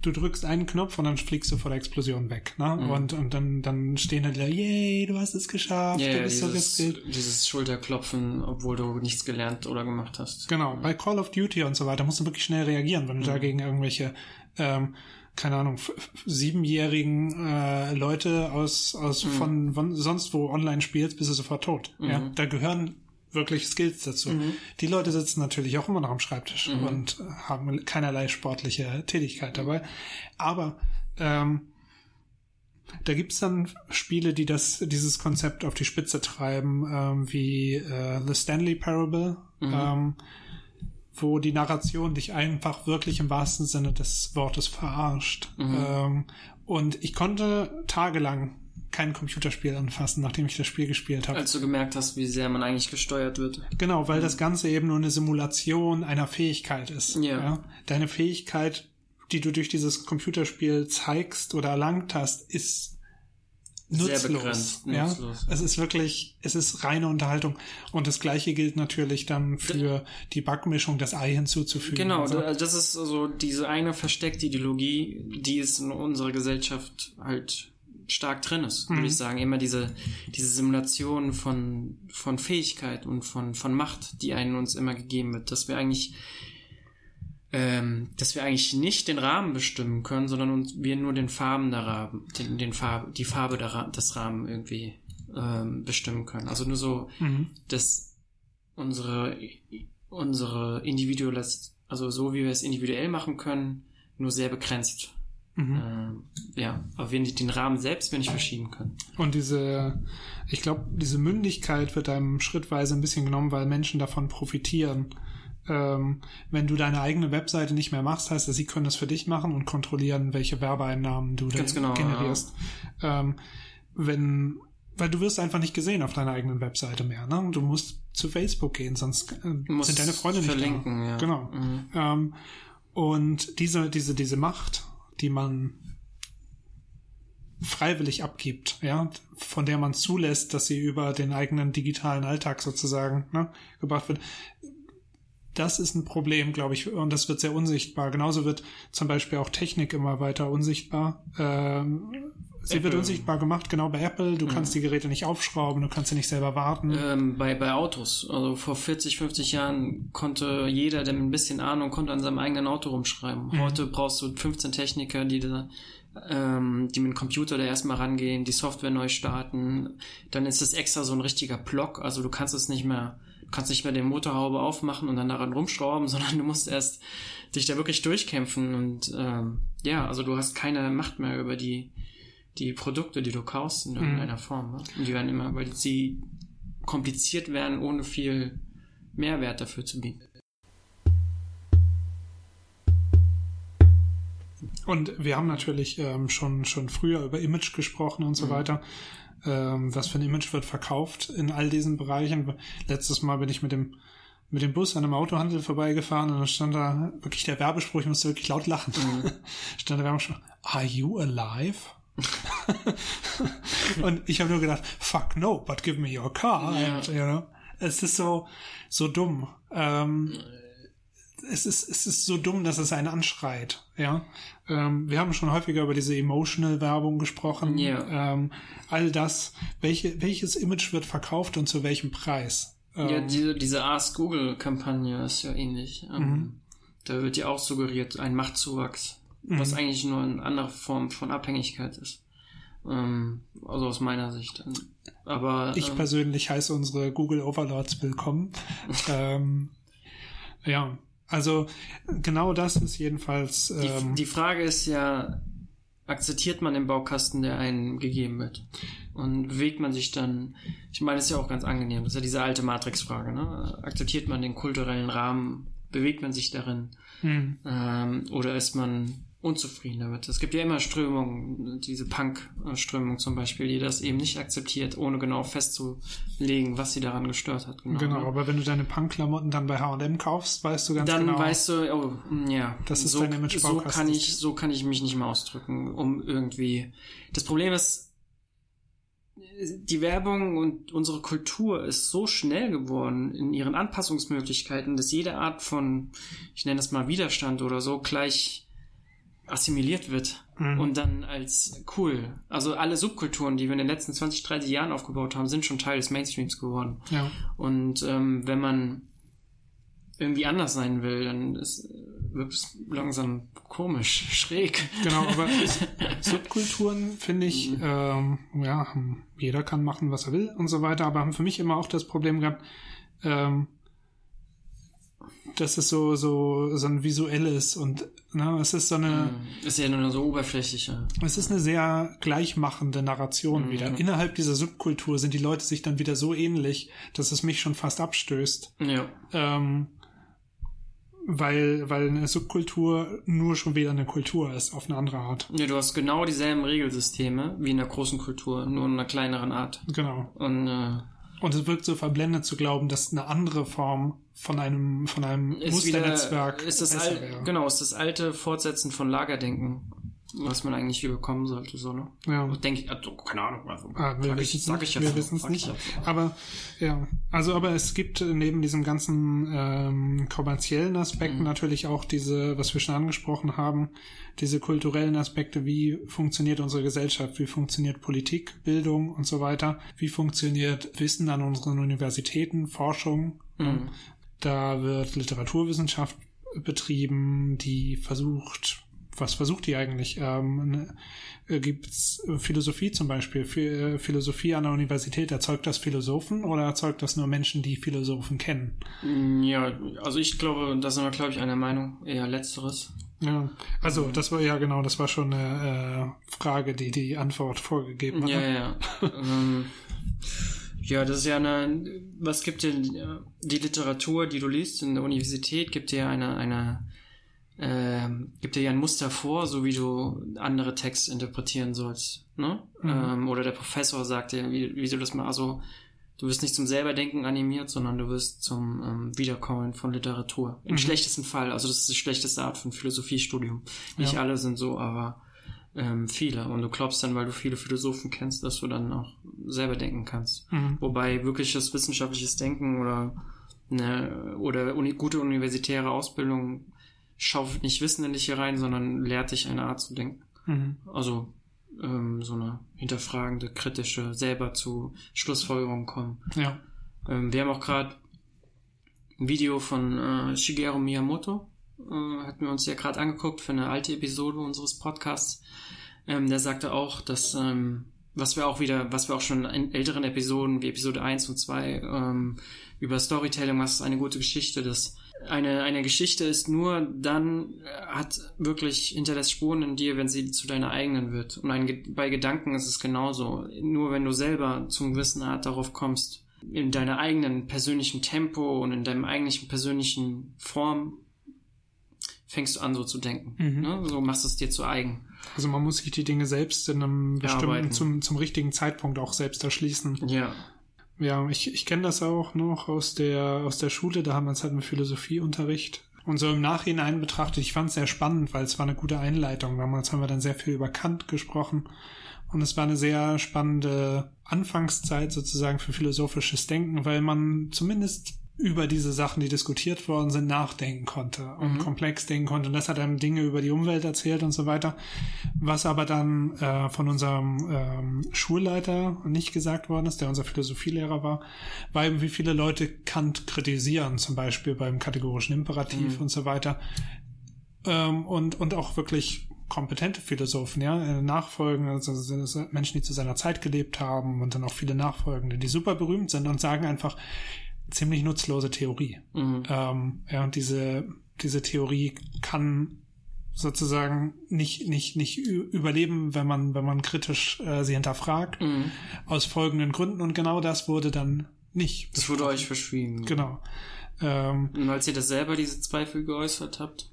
du drückst einen Knopf und dann fliegst du vor der Explosion weg. Ne? Mhm. Und, und dann, dann stehen da wieder, yay, du hast es geschafft, yeah, du bist dieses, so geskillt. Dieses Schulterklopfen, obwohl du nichts gelernt oder gemacht hast. Genau, bei Call of Duty und so weiter musst du wirklich schnell reagieren, wenn du mhm. dagegen irgendwelche ähm, keine Ahnung, siebenjährigen äh, Leute aus, aus mhm. von, von sonst wo online spielst, bist du sofort tot. Mhm. Ja, da gehören wirklich Skills dazu. Mhm. Die Leute sitzen natürlich auch immer noch am Schreibtisch mhm. und haben keinerlei sportliche Tätigkeit dabei. Aber ähm, da gibt's dann Spiele, die das, dieses Konzept auf die Spitze treiben, ähm, wie äh, The Stanley Parable, mhm. ähm, wo die Narration dich einfach wirklich im wahrsten Sinne des Wortes verarscht. Mhm. Ähm, und ich konnte tagelang kein Computerspiel anfassen, nachdem ich das Spiel gespielt habe. Als du gemerkt hast, wie sehr man eigentlich gesteuert wird. Genau, weil mhm. das Ganze eben nur eine Simulation einer Fähigkeit ist. Ja. ja. Deine Fähigkeit, die du durch dieses Computerspiel zeigst oder erlangt hast, ist nutzlos. Sehr begrenzt, ja? nutzlos. Es ist wirklich, es ist reine Unterhaltung. Und das gleiche gilt natürlich dann für die Backmischung, das Ei hinzuzufügen. Genau, also. das ist also diese eine versteckte Ideologie, die es in unserer Gesellschaft halt stark drin ist, mhm. würde ich sagen. Immer diese, diese Simulation von, von Fähigkeit und von, von Macht, die einen uns immer gegeben wird, dass wir eigentlich, ähm, dass wir eigentlich nicht den Rahmen bestimmen können, sondern uns, wir nur den Farben der Rahmen, den, den Farbe, die Farbe der, des Rahmen irgendwie ähm, bestimmen können. Also nur so, mhm. dass unsere, unsere individuelles, also so wie wir es individuell machen können, nur sehr begrenzt Mhm. Äh, ja, aber wir den Rahmen selbst wir nicht verschieben können. Und diese, ich glaube, diese Mündigkeit wird einem schrittweise ein bisschen genommen, weil Menschen davon profitieren. Ähm, wenn du deine eigene Webseite nicht mehr machst, heißt das, sie können das für dich machen und kontrollieren, welche Werbeeinnahmen du genau, generierst. Ja. Ähm, wenn, weil du wirst einfach nicht gesehen auf deiner eigenen Webseite mehr. Ne? Du musst zu Facebook gehen, sonst äh, sind deine Freunde nicht verlinken, da. Ja. Genau. Mhm. Ähm, und diese, diese, diese Macht die man freiwillig abgibt, ja, von der man zulässt, dass sie über den eigenen digitalen Alltag sozusagen ne, gebracht wird. das ist ein Problem, glaube ich, und das wird sehr unsichtbar. Genauso wird zum Beispiel auch Technik immer weiter unsichtbar. Ähm, sie Apple. wird unsichtbar gemacht, genau bei Apple. Du kannst die Geräte nicht aufschrauben, du kannst sie nicht selber warten. Ähm, bei, bei Autos. Also vor 40, 50 Jahren konnte jeder, der mit ein bisschen Ahnung konnte, an seinem eigenen Auto rumschreiben. Mhm. Heute brauchst du 15 Techniker, die da ähm, die mit dem Computer da erstmal rangehen, die Software neu starten. Dann ist es extra so ein richtiger Block. Also du kannst es nicht mehr kannst nicht mehr den Motorhaube aufmachen und dann daran rumschrauben, sondern du musst erst dich da wirklich durchkämpfen und ähm, ja, also du hast keine Macht mehr über die die Produkte, die du kaufst in mhm. irgendeiner mhm. Form. Ne? Und die werden immer, weil sie kompliziert werden, ohne viel Mehrwert dafür zu bieten. Und wir haben natürlich ähm, schon, schon früher über Image gesprochen und so mhm. weiter ähm, was für ein Image wird verkauft in all diesen Bereichen. Letztes Mal bin ich mit dem mit dem Bus an einem Autohandel vorbeigefahren und dann stand da wirklich der Werbespruch, ich musste wirklich laut lachen. Mhm. stand der Werbespruch, Are you alive? und ich habe nur gedacht, fuck no, but give me your car. Ja. And, you know, es ist so, so dumm. Ähm, es ist, es ist so dumm, dass es einen anschreit, ja. Ähm, wir haben schon häufiger über diese Emotional-Werbung gesprochen. Yeah. Ähm, all das, welche, welches Image wird verkauft und zu welchem Preis? Ähm, ja, diese, diese Ask Google-Kampagne ist ja ähnlich. Ähm, mhm. Da wird ja auch suggeriert, ein Machtzuwachs, mhm. was eigentlich nur eine andere Form von Abhängigkeit ist. Ähm, also aus meiner Sicht. Aber ich ähm, persönlich heiße unsere Google Overlords willkommen. ähm, ja, also genau das ist jedenfalls. Ähm, die, die Frage ist ja, akzeptiert man den Baukasten, der einem gegeben wird? Und bewegt man sich dann, ich meine, das ist ja auch ganz angenehm, das ist ja diese alte Matrix-Frage, ne? Akzeptiert man den kulturellen Rahmen, bewegt man sich darin? Hm. Ähm, oder ist man unzufrieden damit. Es gibt ja immer Strömungen, diese Punk-Strömung zum Beispiel, die das eben nicht akzeptiert, ohne genau festzulegen, was sie daran gestört hat. Genau, genau aber wenn du deine Punk-Klamotten dann bei H&M kaufst, weißt du ganz dann genau. Dann weißt du, oh, hm, ja. Das ist so, dein image so kann ich, so kann ich mich nicht mehr ausdrücken, um irgendwie. Das Problem ist, die Werbung und unsere Kultur ist so schnell geworden in ihren Anpassungsmöglichkeiten, dass jede Art von, ich nenne das mal Widerstand oder so, gleich assimiliert wird mhm. und dann als cool. Also alle Subkulturen, die wir in den letzten 20, 30 Jahren aufgebaut haben, sind schon Teil des Mainstreams geworden. Ja. Und ähm, wenn man irgendwie anders sein will, dann ist, wird es langsam komisch, schräg. Genau, aber Subkulturen finde ich, mhm. ähm, ja, jeder kann machen, was er will und so weiter, aber haben für mich immer auch das Problem gehabt, ähm, dass es so, so, so ein visuelles und ne, es ist so eine. Mhm. Ist ja nur so oberflächlicher. Es ist eine sehr gleichmachende Narration mhm. wieder. Innerhalb dieser Subkultur sind die Leute sich dann wieder so ähnlich, dass es mich schon fast abstößt. Ja. Ähm, weil, weil eine Subkultur nur schon wieder eine Kultur ist, auf eine andere Art. Ja, du hast genau dieselben Regelsysteme wie in der großen Kultur, nur in einer kleineren Art. Genau. Und äh, und es wirkt so verblendet zu glauben, dass eine andere Form von einem, von einem ist Musternetzwerk wieder, ist das al wäre. Genau, ist das alte Fortsetzen von Lagerdenken was man eigentlich überkommen sollte, so, ne? Ja. Denke ich, also, keine Ahnung. Also, ah, wir wissen es nicht. Wir wissen es nicht. Aber, ja. Also, aber es gibt neben diesem ganzen ähm, kommerziellen Aspekten mhm. natürlich auch diese, was wir schon angesprochen haben, diese kulturellen Aspekte, wie funktioniert unsere Gesellschaft, wie funktioniert Politik, Bildung und so weiter, wie funktioniert Wissen an unseren Universitäten, Forschung. Mhm. Da wird Literaturwissenschaft betrieben, die versucht, was versucht die eigentlich? Ähm, ne, äh, gibt's Philosophie zum Beispiel? Für, äh, Philosophie an der Universität, erzeugt das Philosophen oder erzeugt das nur Menschen, die Philosophen kennen? Mm, ja, also ich glaube, da sind wir, glaube ich, einer Meinung, eher letzteres. Ja, also das war ja genau, das war schon eine äh, Frage, die die Antwort vorgegeben hat. Ja, ja. ähm, ja, das ist ja eine, was gibt dir die Literatur, die du liest in der Universität, gibt dir eine, eine äh, gibt dir ja ein Muster vor, so wie du andere Texte interpretieren sollst. Ne? Mhm. Ähm, oder der Professor sagt dir, wie, wie du das mal, also du wirst nicht zum selberdenken animiert, sondern du wirst zum ähm, Wiederkommen von Literatur. Im mhm. schlechtesten Fall, also das ist die schlechteste Art von Philosophiestudium. Nicht ja. alle sind so, aber ähm, viele. Und du glaubst dann, weil du viele Philosophen kennst, dass du dann auch selber denken kannst. Mhm. Wobei wirkliches wissenschaftliches Denken oder eine oder uni gute universitäre Ausbildung schaufelt nicht Wissen in dich hier rein, sondern lehrt dich eine Art zu denken. Mhm. Also ähm, so eine hinterfragende, kritische, selber zu Schlussfolgerungen kommen. Ja. Ähm, wir haben auch gerade ein Video von äh, Shigeru Miyamoto, äh, hatten wir uns ja gerade angeguckt für eine alte Episode unseres Podcasts. Ähm, der sagte auch, dass ähm, was wir auch wieder, was wir auch schon in älteren Episoden wie Episode 1 und 2 ähm, über Storytelling, was ist eine gute Geschichte, dass eine, eine Geschichte ist nur dann, äh, hat wirklich hinterlässt Spuren in dir, wenn sie zu deiner eigenen wird. Und ein, bei Gedanken ist es genauso. Nur wenn du selber zum gewissen Art darauf kommst, in deiner eigenen persönlichen Tempo und in deinem eigentlichen persönlichen Form, fängst du an so zu denken. Mhm. Ne? So machst du es dir zu eigen. Also man muss sich die Dinge selbst in einem bestimmten, zum, zum richtigen Zeitpunkt auch selbst erschließen. Ja. Ja, ich, ich kenne das auch noch aus der, aus der Schule, da haben wir uns halt mit Philosophieunterricht. Und so im Nachhinein betrachtet, ich fand es sehr spannend, weil es war eine gute Einleitung. Damals haben wir dann sehr viel über Kant gesprochen. Und es war eine sehr spannende Anfangszeit sozusagen für philosophisches Denken, weil man zumindest über diese Sachen, die diskutiert worden sind, nachdenken konnte und mhm. komplex denken konnte. Und das hat einem Dinge über die Umwelt erzählt und so weiter. Was aber dann äh, von unserem ähm, Schulleiter nicht gesagt worden ist, der unser Philosophielehrer war, war eben, wie viele Leute Kant kritisieren, zum Beispiel beim kategorischen Imperativ mhm. und so weiter. Ähm, und, und auch wirklich kompetente Philosophen, ja, äh, Nachfolgen, also Menschen, die zu seiner Zeit gelebt haben und dann auch viele Nachfolgende, die super berühmt sind und sagen einfach, ziemlich nutzlose Theorie. Mhm. Ähm, ja, und diese, diese Theorie kann sozusagen nicht, nicht, nicht überleben, wenn man, wenn man kritisch äh, sie hinterfragt, mhm. aus folgenden Gründen. Und genau das wurde dann nicht. Das wurde euch verschwiegen. Genau. Ähm, und als ihr das selber diese Zweifel geäußert habt?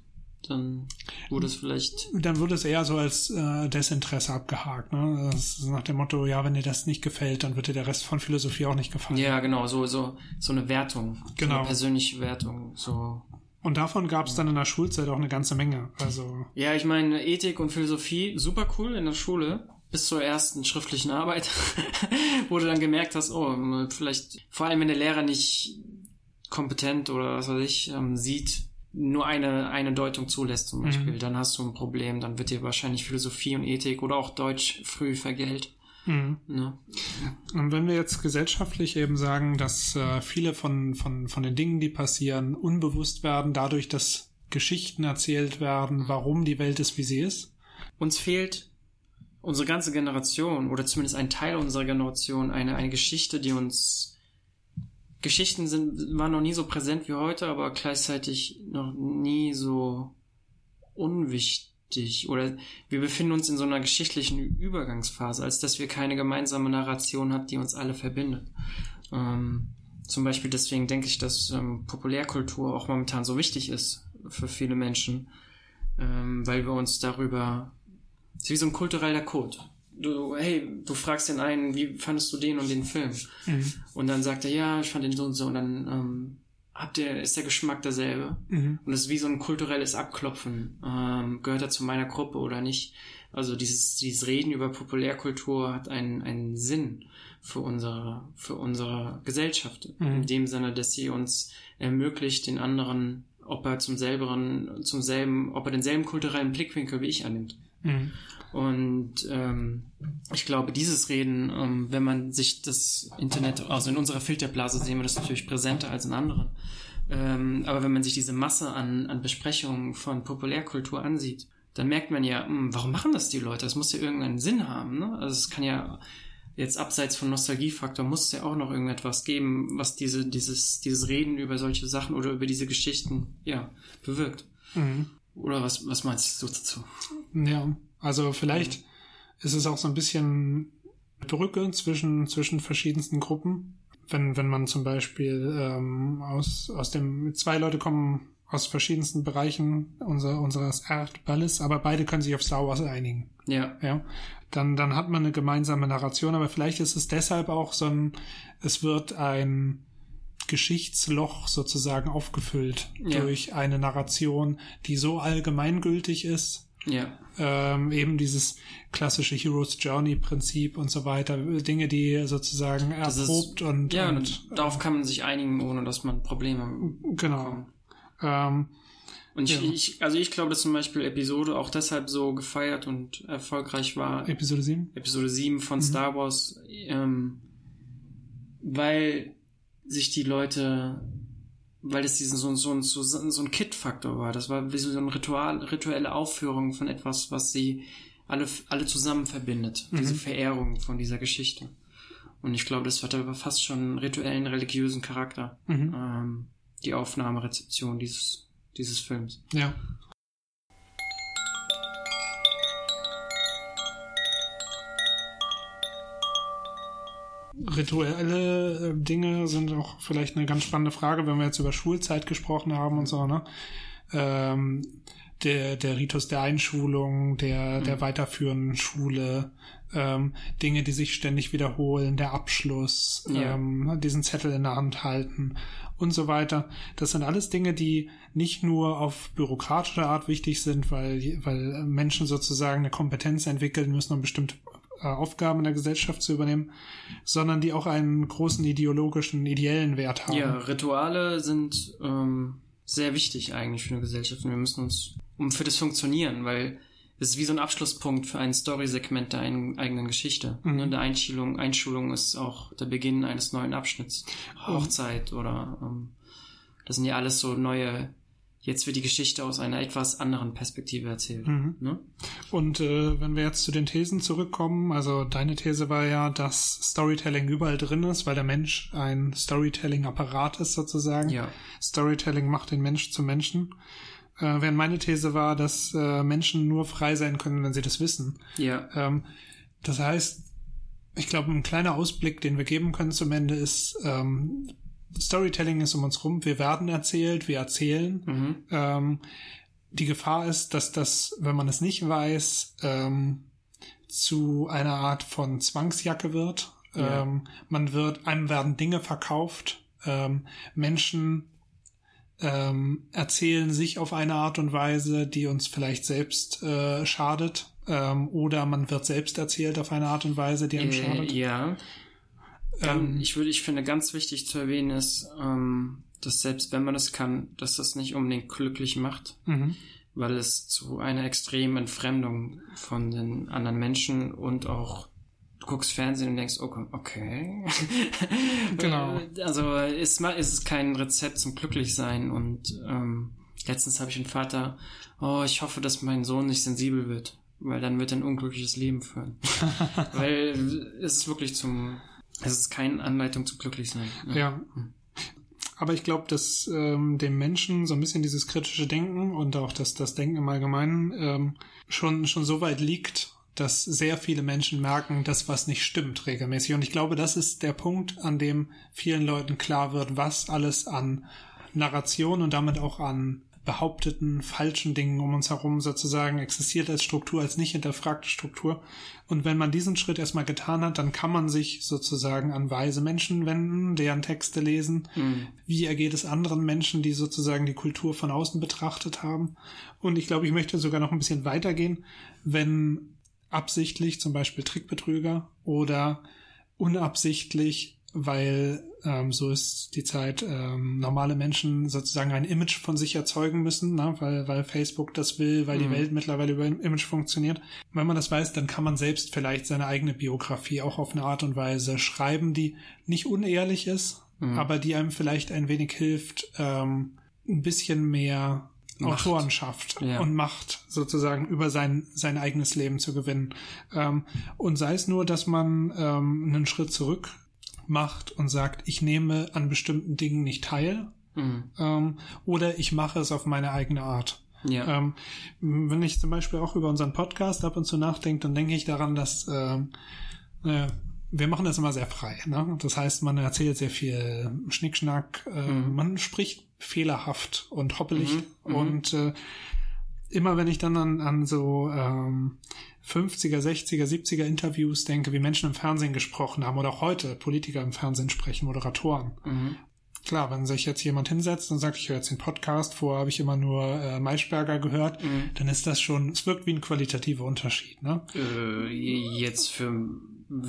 Dann wurde es vielleicht. Dann wurde es eher so als äh, Desinteresse abgehakt. Ne? Nach dem Motto, ja, wenn dir das nicht gefällt, dann wird dir der Rest von Philosophie auch nicht gefallen. Ja, genau, so, so, so eine Wertung. Genau. So eine persönliche Wertung. So. Und davon gab es dann in der Schulzeit auch eine ganze Menge. Also. Ja, ich meine, Ethik und Philosophie, super cool in der Schule. Bis zur ersten schriftlichen Arbeit, wo du dann gemerkt hast, oh, vielleicht, vor allem wenn der Lehrer nicht kompetent oder was weiß ich, ähm, sieht, nur eine, eine Deutung zulässt zum Beispiel, mhm. dann hast du ein Problem, dann wird dir wahrscheinlich Philosophie und Ethik oder auch Deutsch früh vergällt. Mhm. Ne? Und wenn wir jetzt gesellschaftlich eben sagen, dass äh, viele von, von, von den Dingen, die passieren, unbewusst werden, dadurch, dass Geschichten erzählt werden, warum die Welt ist, wie sie ist. Uns fehlt unsere ganze Generation oder zumindest ein Teil unserer Generation eine, eine Geschichte, die uns Geschichten sind, waren noch nie so präsent wie heute, aber gleichzeitig noch nie so unwichtig. Oder wir befinden uns in so einer geschichtlichen Übergangsphase, als dass wir keine gemeinsame Narration haben, die uns alle verbindet. Ähm, zum Beispiel deswegen denke ich, dass ähm, Populärkultur auch momentan so wichtig ist für viele Menschen, ähm, weil wir uns darüber, es ist wie so ein kultureller Code du, hey, du fragst den einen, wie fandest du den und den Film? Mhm. Und dann sagt er, ja, ich fand den so und so. Und dann ähm, habt ihr, ist der Geschmack derselbe. Mhm. Und es ist wie so ein kulturelles Abklopfen. Ähm, gehört er zu meiner Gruppe oder nicht? Also dieses, dieses Reden über Populärkultur hat einen, einen Sinn für unsere, für unsere Gesellschaft. Mhm. In dem Sinne, dass sie uns ermöglicht, den anderen, ob er zum selberen, zum selben, ob er denselben kulturellen Blickwinkel wie ich annimmt. Mhm. Und ähm, ich glaube, dieses Reden, ähm, wenn man sich das Internet, also in unserer Filterblase sehen wir das natürlich präsenter als in anderen. Ähm, aber wenn man sich diese Masse an, an Besprechungen von Populärkultur ansieht, dann merkt man ja, mh, hm, warum machen das die Leute? Das muss ja irgendeinen Sinn haben. Ne? Also es kann ja jetzt abseits von Nostalgiefaktor muss es ja auch noch irgendetwas geben, was diese, dieses, dieses Reden über solche Sachen oder über diese Geschichten ja bewirkt. Mhm. Oder was, was meinst du dazu? Ja, also vielleicht mhm. ist es auch so ein bisschen Brücke zwischen, zwischen verschiedensten Gruppen. Wenn, wenn man zum Beispiel ähm, aus, aus dem, zwei Leute kommen aus verschiedensten Bereichen unser, unseres Erdballes, aber beide können sich auf Star Wars einigen. Ja. Ja. Dann, dann hat man eine gemeinsame Narration, aber vielleicht ist es deshalb auch so ein, es wird ein Geschichtsloch sozusagen aufgefüllt ja. durch eine Narration, die so allgemeingültig ist, Ja. Ähm, eben dieses klassische Hero's Journey Prinzip und so weiter. Dinge, die sozusagen Das ist- erprobt und, Ja, und und darauf kann man sich einigen, ohne dass man Probleme genau. Ähm, Und ich, Ja. ich, also ich glaube, dass zum Beispiel Episode auch deshalb so gefeiert und erfolgreich war, Episode 7? Episode 7 von Mhm. Star Wars, ähm, weil sich die Leute, weil es diesen so, so, so, so ein Kit-Faktor war. Das war wie so eine Ritual, rituelle Aufführung von etwas, was sie alle, alle zusammen verbindet. Mhm. Diese Verehrung von dieser Geschichte. Und ich glaube, das hatte aber fast schon einen rituellen, religiösen Charakter. Mhm. Ähm, die Aufnahmerezeption dieses, dieses Films. Ja. Rituelle äh, Dinge sind auch vielleicht eine ganz spannende Frage, wenn wir jetzt über Schulzeit gesprochen haben und so, ne? Ähm, der, der Ritus der Einschulung, der, der weiterführenden Schule, ähm, Dinge, die sich ständig wiederholen, der Abschluss, Ja. ähm, diesen Zettel in der Hand halten und so weiter. Das sind alles Dinge, die nicht nur auf bürokratische Art wichtig sind, weil, weil Menschen sozusagen eine Kompetenz entwickeln müssen, um bestimmte Aufgaben in der Gesellschaft zu übernehmen, sondern die auch einen großen ideologischen, ideellen Wert haben. Ja, Rituale sind ähm, sehr wichtig eigentlich für eine Gesellschaft und wir müssen uns um für das Funktionieren, weil es ist wie so ein Abschlusspunkt für ein Story-Segment der eigenen Geschichte. Mhm. Ne, Der Einschulung, Einschulung ist auch der Beginn eines neuen Abschnitts. Hochzeit oder ähm, das sind ja alles so neue, jetzt wird die Geschichte aus einer etwas anderen Perspektive erzählt. Mhm. Ne? Und äh, wenn wir jetzt zu den Thesen zurückkommen, also deine These war ja, dass Storytelling überall drin ist, weil der Mensch ein Storytelling-Apparat ist sozusagen. Ja. Storytelling macht den Mensch zum Menschen. Äh, während meine These war, dass äh, Menschen nur frei sein können, wenn sie das wissen. Ja. Ähm, das heißt, ich glaube, ein kleiner Ausblick, den wir geben können zum Ende ist, ähm, Storytelling ist um uns rum. Wir werden erzählt, wir erzählen. Mhm. Ähm, die Gefahr ist, dass das, wenn man es nicht weiß, ähm, zu einer Art von Zwangsjacke wird. Ja. Ähm, man wird, einem werden Dinge verkauft. Ähm, Menschen ähm, erzählen sich auf eine Art und Weise, die uns vielleicht selbst äh, schadet. Ähm, oder man wird selbst erzählt auf eine Art und Weise, die einem Äh, schadet. ja. Ähm, Ähm, ich würde, ich finde, ganz wichtig zu erwähnen ist, ähm, dass selbst wenn man es kann, dass das nicht unbedingt glücklich macht, mhm. weil es zu einer extremen Entfremdung von den anderen Menschen und auch du guckst Fernsehen und denkst, okay, okay. Genau. Also ist, ist es kein Rezept zum Glücklichsein und ähm, letztens habe ich einen Vater, oh, ich hoffe, dass mein Sohn nicht sensibel wird, weil dann wird er ein unglückliches Leben führen. weil es ist wirklich zum, es ist keine Anleitung zum Glücklichsein. Ja. Aber ich glaube, dass ähm, dem Menschen so ein bisschen dieses kritische Denken und auch das, das Denken im Allgemeinen ähm, schon, schon so weit liegt, dass sehr viele Menschen merken, dass was nicht stimmt regelmäßig. Und ich glaube, das ist der Punkt, an dem vielen Leuten klar wird, was alles an Narration und damit auch an behaupteten falschen Dingen um uns herum sozusagen existiert als Struktur, als nicht hinterfragte Struktur. Und wenn man diesen Schritt erstmal getan hat, dann kann man sich sozusagen an weise Menschen wenden, deren Texte lesen. Mhm. Wie ergeht es anderen Menschen, die sozusagen die Kultur von außen betrachtet haben? Und ich glaube, ich möchte sogar noch ein bisschen weitergehen, wenn absichtlich zum Beispiel Trickbetrüger oder unabsichtlich, weil ähm, so ist die Zeit, ähm, normale Menschen sozusagen ein Image von sich erzeugen müssen, ne? weil, weil Facebook das will, weil die Mhm. Welt mittlerweile über ein Image funktioniert. Wenn man das weiß, dann kann man selbst vielleicht seine eigene Biografie auch auf eine Art und Weise schreiben, die nicht unehrlich ist, Mhm. aber die einem vielleicht ein wenig hilft, ähm, ein bisschen mehr Macht. Autorenschaft Ja. und Macht sozusagen über sein, sein eigenes Leben zu gewinnen. Ähm, und sei es nur, dass man ähm, einen Schritt zurück macht und sagt, ich nehme an bestimmten Dingen nicht teil Mhm. ähm, oder ich mache es auf meine eigene Art. Ja. Ähm, wenn ich zum Beispiel auch über unseren Podcast ab und zu nachdenke, dann denke ich daran, dass ähm, äh, wir machen das immer sehr frei. Ne? Das heißt, man erzählt sehr viel Schnickschnack, äh, Mhm. man spricht fehlerhaft und hoppelig Mhm, mhm. und äh, immer wenn ich dann an, an so ähm, 50er, 60er, 70er Interviews denke, wie Menschen im Fernsehen gesprochen haben oder auch heute Politiker im Fernsehen sprechen, Moderatoren, Mhm. klar, wenn sich jetzt jemand hinsetzt und sagt, ich höre jetzt den Podcast, vorher habe ich immer nur äh, Maischberger gehört, mhm. dann ist das schon, es wirkt wie ein qualitativer Unterschied, ne? Äh, jetzt für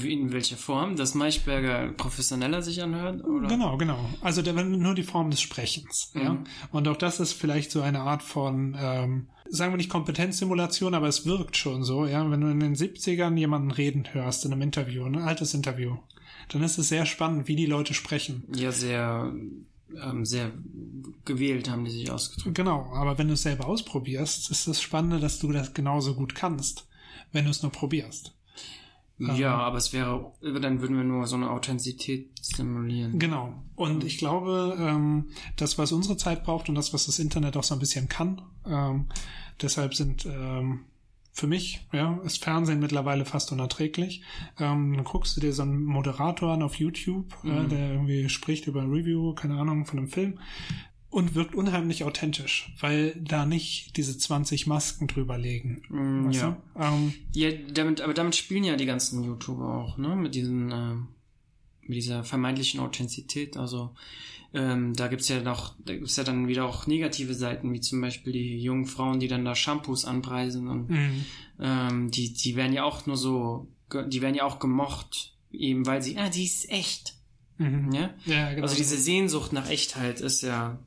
in welcher Form? Dass Maischberger professioneller sich anhört? Oder? Genau, genau. Also der, nur die Form des Sprechens. Mhm. Ja? Und auch das ist vielleicht so eine Art von, ähm, sagen wir nicht Kompetenzsimulation, aber es wirkt schon so. Ja? Wenn du in den 70ern jemanden reden hörst in einem Interview, ein altes Interview, dann ist es sehr spannend, wie die Leute sprechen. Ja, sehr ähm, sehr gewählt haben die sich ausgedrückt. Genau, aber wenn du es selber ausprobierst, ist das Spannende, dass du das genauso gut kannst, wenn du es nur probierst. Ja, aber es wäre, dann würden wir nur so eine Authentizität simulieren. Genau. Und ich glaube, ähm, das, was unsere Zeit braucht und das, was das Internet auch so ein bisschen kann, ähm, deshalb sind ähm, für mich, ja, ist Fernsehen mittlerweile fast unerträglich. Ähm, dann guckst du dir so einen Moderator an auf YouTube, mhm. ja, der irgendwie spricht über ein Review, keine Ahnung, von einem Film und wirkt unheimlich authentisch, weil da nicht diese 20 Masken drüber legen. Mm, ja. Ähm, ja, damit, aber damit spielen ja die ganzen YouTuber auch, ne? Mit diesen, äh, mit dieser vermeintlichen Authentizität. Also ähm, da gibt's ja noch, da gibt's ja dann wieder auch negative Seiten, wie zum Beispiel die jungen Frauen, die dann da Shampoos anpreisen und mhm. ähm, die, die werden ja auch nur so, die werden ja auch gemocht, eben weil sie, ah, die ist echt. Mhm. Ja? ja genau. Also diese Sehnsucht nach Echtheit ist ja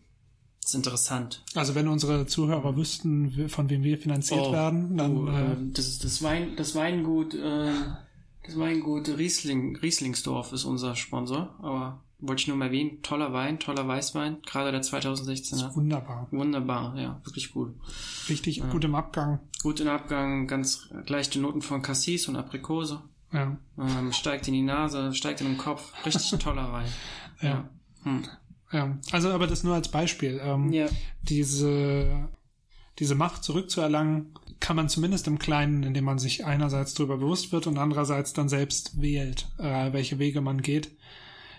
das ist interessant. Also wenn unsere Zuhörer wüssten, von wem wir finanziert oh, werden, dann. Oh, äh, das ist das Wein, das Weingut, äh, das Weingut Riesling, Rieslingsdorf ist unser Sponsor, aber wollte ich nur mal erwähnen, toller Wein, toller Weißwein, gerade der 2016er. Wunderbar. Wunderbar, ja, wirklich gut. Richtig ja. gut im Abgang. Gut im Abgang, ganz leichte Noten von Cassis und Aprikose. Ja. Ähm, steigt in die Nase, steigt in den Kopf. Richtig toller Wein. Ja. ja. Hm. Ja, also aber das nur als Beispiel. Ähm, ja. Diese, diese Macht zurückzuerlangen, kann man zumindest im Kleinen, indem man sich einerseits darüber bewusst wird und andererseits dann selbst wählt, äh, welche Wege man geht.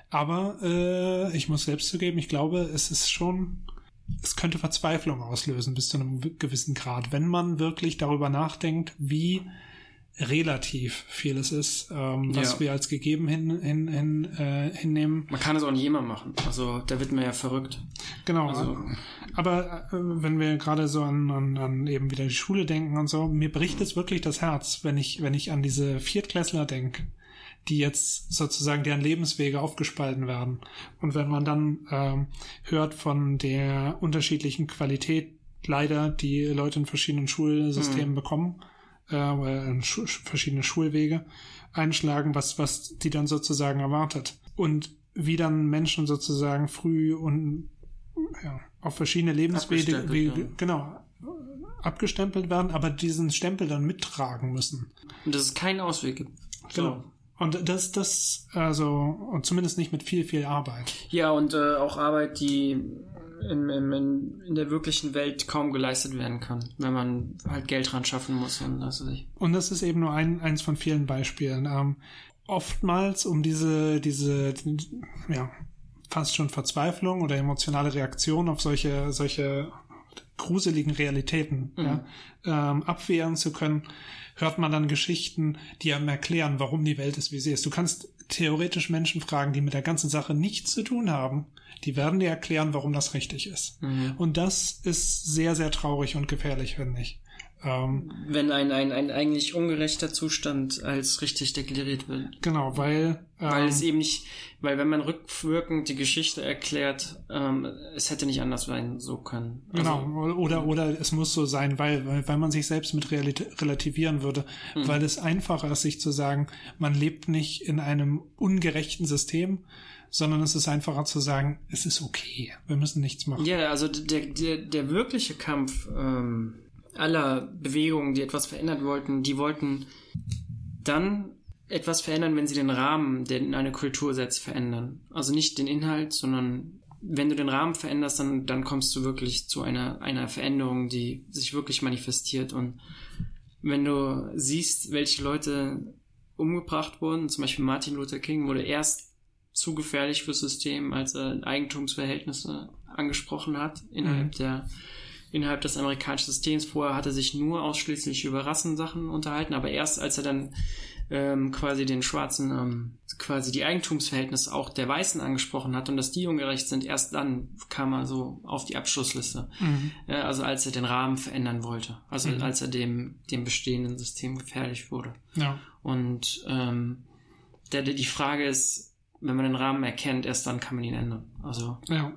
Aber äh, ich muss selbst zugeben, ich glaube, es ist schon, es könnte Verzweiflung auslösen bis zu einem gewissen Grad, wenn man wirklich darüber nachdenkt, wie relativ vieles ist, ähm, was ja. wir als gegeben hin, hin, hin, äh, hinnehmen. Man kann es auch nicht immer machen. Also da wird man ja verrückt. Genau. Also, aber äh, wenn wir gerade so an, an, an eben wieder die Schule denken und so, mir bricht es wirklich das Herz, wenn ich, wenn ich an diese Viertklässler denke, die jetzt sozusagen deren Lebenswege aufgespalten werden. Und wenn man dann ähm, hört von der unterschiedlichen Qualität leider, die Leute in verschiedenen Schulsystemen mhm. bekommen, äh, Schu verschiedene Schulwege einschlagen, was, was die dann sozusagen erwartet. Und wie dann Menschen sozusagen früh und ja, auf verschiedene Lebenswege wie, ja. genau abgestempelt werden, aber diesen Stempel dann mittragen müssen. Und dass es keinen Ausweg gibt. Genau. Und das, das, also, zumindest nicht mit viel, viel Arbeit. Ja, und äh, auch Arbeit, die in, in, in der wirklichen Welt kaum geleistet werden kann, wenn man halt Geld ran schaffen muss. Und das, und das ist eben nur ein, eins von vielen Beispielen. Ähm, oftmals um diese, diese, ja, fast schon Verzweiflung oder emotionale Reaktion auf solche, solche gruseligen Realitäten mhm. ja, ähm, abwehren zu können, hört man dann Geschichten, die einem erklären, warum die Welt ist, wie sie ist. Du kannst theoretisch Menschen fragen, die mit der ganzen Sache nichts zu tun haben, die werden dir erklären, warum das richtig ist. Mhm. Und das ist sehr, sehr traurig und gefährlich, finde ich. Ähm, Wenn ein, ein, ein eigentlich ungerechter Zustand als richtig deklariert wird. Genau, weil. Ähm, weil es eben nicht, weil wenn man rückwirkend die Geschichte erklärt, ähm, es hätte nicht anders sein so können. Also, genau, oder, oder es muss so sein, weil, weil, weil man sich selbst mit relativieren würde, mhm. weil es einfacher ist, sich zu sagen, man lebt nicht in einem ungerechten System, sondern es ist einfacher zu sagen, es ist okay, wir müssen nichts machen. Ja, also der, der, der wirkliche Kampf ähm, aller Bewegungen, die etwas verändert wollten, die wollten dann etwas verändern, wenn sie den Rahmen, der in eine Kultur setzt, verändern. Also nicht den Inhalt, sondern wenn du den Rahmen veränderst, dann, dann kommst du wirklich zu einer, einer Veränderung, die sich wirklich manifestiert. Und wenn du siehst, welche Leute umgebracht wurden, zum Beispiel Martin Luther King wurde erst zu gefährlich fürs System, als er Eigentumsverhältnisse angesprochen hat innerhalb mhm. der innerhalb des amerikanischen Systems. Vorher hatte er sich nur ausschließlich über Rassensachen unterhalten, aber erst als er dann ähm, quasi den Schwarzen, ähm, quasi die Eigentumsverhältnisse auch der Weißen angesprochen hat und dass die ungerecht sind, erst dann kam er so auf die Abschlussliste. Mhm. Äh, also als er den Rahmen verändern wollte. Also mhm. als er dem, dem bestehenden System gefährlich wurde. Ja. Und ähm, der, die Frage ist, wenn man den Rahmen erkennt, erst dann kann man ihn ändern. Also ja.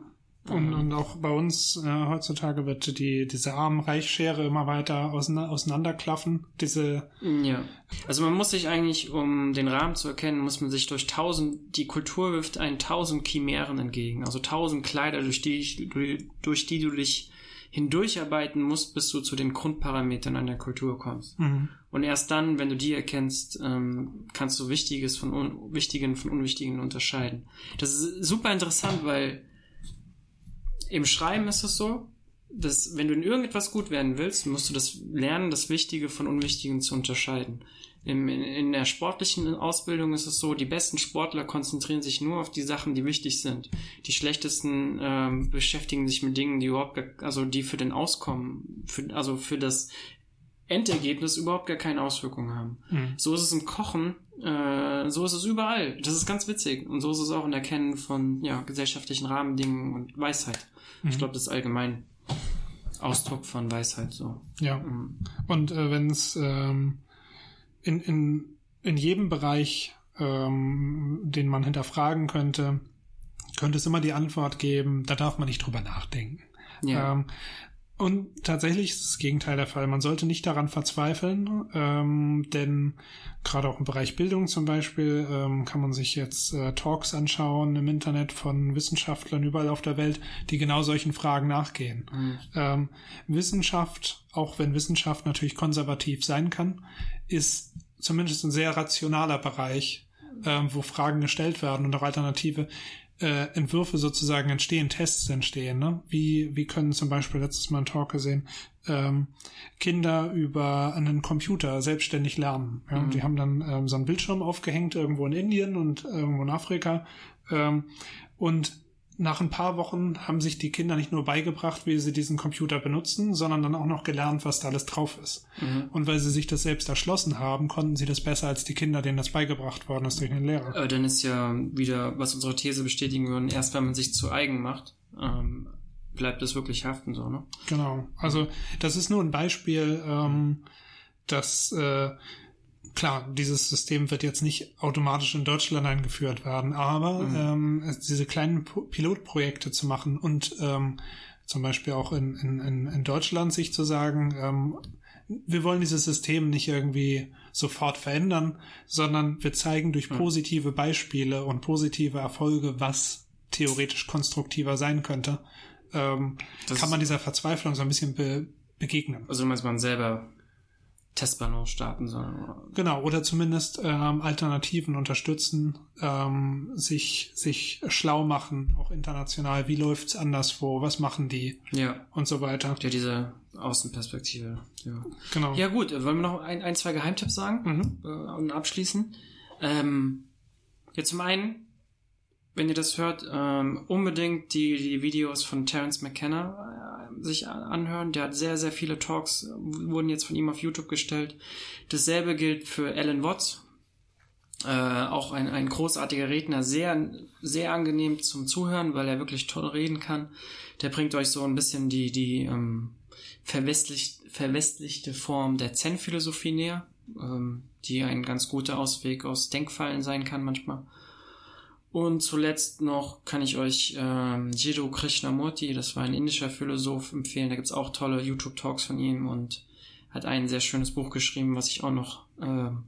Und, und auch bei uns äh, heutzutage wird die diese Arm-Reich-Schere immer weiter auseinander, auseinanderklaffen. Diese ja. Also man muss sich eigentlich, um den Rahmen zu erkennen, muss man sich durch tausend, die Kultur wirft einen tausend Chimären entgegen. Also tausend Kleider, durch die, durch, durch die du dich hindurcharbeiten musst, bis du zu den Grundparametern an der Kultur kommst. Mhm. Und erst dann, wenn du die erkennst, ähm, kannst du Wichtiges von un Wichtigen von Unwichtigen unterscheiden. Das ist super interessant, weil im Schreiben ist es so, dass wenn du in irgendetwas gut werden willst, musst du das lernen, das Wichtige von Unwichtigen zu unterscheiden. Im, in, in der sportlichen Ausbildung ist es so, die besten Sportler konzentrieren sich nur auf die Sachen, die wichtig sind. Die schlechtesten ähm, beschäftigen sich mit Dingen, die überhaupt, also die für den Auskommen, für, also für das Endergebnis überhaupt gar keine Auswirkungen haben. Mhm. So ist es im Kochen, äh, so ist es überall. Das ist ganz witzig. Und so ist es auch in Erkennen von ja, gesellschaftlichen Rahmendingen und Weisheit. Mhm. Ich glaube, das ist allgemein Ausdruck von Weisheit so. Ja. Mhm. Und äh, wenn es ähm, in, in, in jedem Bereich, ähm, den man hinterfragen könnte, könnte es immer die Antwort geben, da darf man nicht drüber nachdenken. Ja. Ähm, und tatsächlich ist das Gegenteil der Fall. Man sollte nicht daran verzweifeln, ähm, denn gerade auch im Bereich Bildung zum Beispiel ähm, kann man sich jetzt äh, Talks anschauen im Internet von Wissenschaftlern überall auf der Welt, die genau solchen Fragen nachgehen. Mhm. Ähm, Wissenschaft, auch wenn Wissenschaft natürlich konservativ sein kann, ist zumindest ein sehr rationaler Bereich, ähm, wo Fragen gestellt werden und auch Alternative äh, Entwürfe sozusagen entstehen, Tests entstehen. Ne? Wie, wie können zum Beispiel letztes Mal ein Talk gesehen, ähm, Kinder über einen Computer selbstständig lernen. Ja? Mhm. Die haben dann ähm, so einen Bildschirm aufgehängt irgendwo in Indien und irgendwo in Afrika. Ähm, und nach ein paar Wochen haben sich die Kinder nicht nur beigebracht, wie sie diesen Computer benutzen, sondern dann auch noch gelernt, was da alles drauf ist. Mhm. Und weil sie sich das selbst erschlossen haben, konnten sie das besser als die Kinder, denen das beigebracht worden ist durch den Lehrer. Aber dann ist ja wieder, was unsere These bestätigen würden, erst wenn man sich zu eigen macht, ähm, bleibt es wirklich haften so, ne? Genau. Also das ist nur ein Beispiel, ähm, dass äh, klar, dieses System wird jetzt nicht automatisch in Deutschland eingeführt werden, aber mhm. ähm, diese kleinen Pilotprojekte zu machen und ähm, zum Beispiel auch in, in, in Deutschland sich zu sagen, ähm, wir wollen dieses System nicht irgendwie sofort verändern, sondern wir zeigen durch positive Beispiele und positive Erfolge, was theoretisch konstruktiver sein könnte, ähm, kann man dieser Verzweiflung so ein bisschen be begegnen. Also meinst, man selber Testballon starten sollen. Genau, oder zumindest ähm, Alternativen unterstützen, ähm, sich, sich schlau machen, auch international. Wie läuft's anderswo? Was machen die? Ja. Und so weiter. Ja, diese Außenperspektive. Ja. Genau. Ja, gut. Wollen wir noch ein, ein zwei Geheimtipps sagen mhm. äh, und abschließen? Ähm, ja, zum einen, wenn ihr das hört, ähm, unbedingt die, die Videos von Terence McKenna äh, sich anhören. Der hat sehr, sehr viele Talks, wurden jetzt von ihm auf YouTube gestellt. Dasselbe gilt für Alan Watts. Äh, auch ein, ein großartiger Redner, sehr, sehr angenehm zum Zuhören, weil er wirklich toll reden kann. Der bringt euch so ein bisschen die, die ähm, verwestlicht, verwestlichte Form der Zen-Philosophie näher, ähm, die ein ganz guter Ausweg aus Denkfallen sein kann manchmal. Und zuletzt noch kann ich euch ähm, Jiddu Krishnamurti, das war ein indischer Philosoph, empfehlen. Da gibt's auch tolle YouTube-Talks von ihm und hat ein sehr schönes Buch geschrieben, was ich auch noch ähm,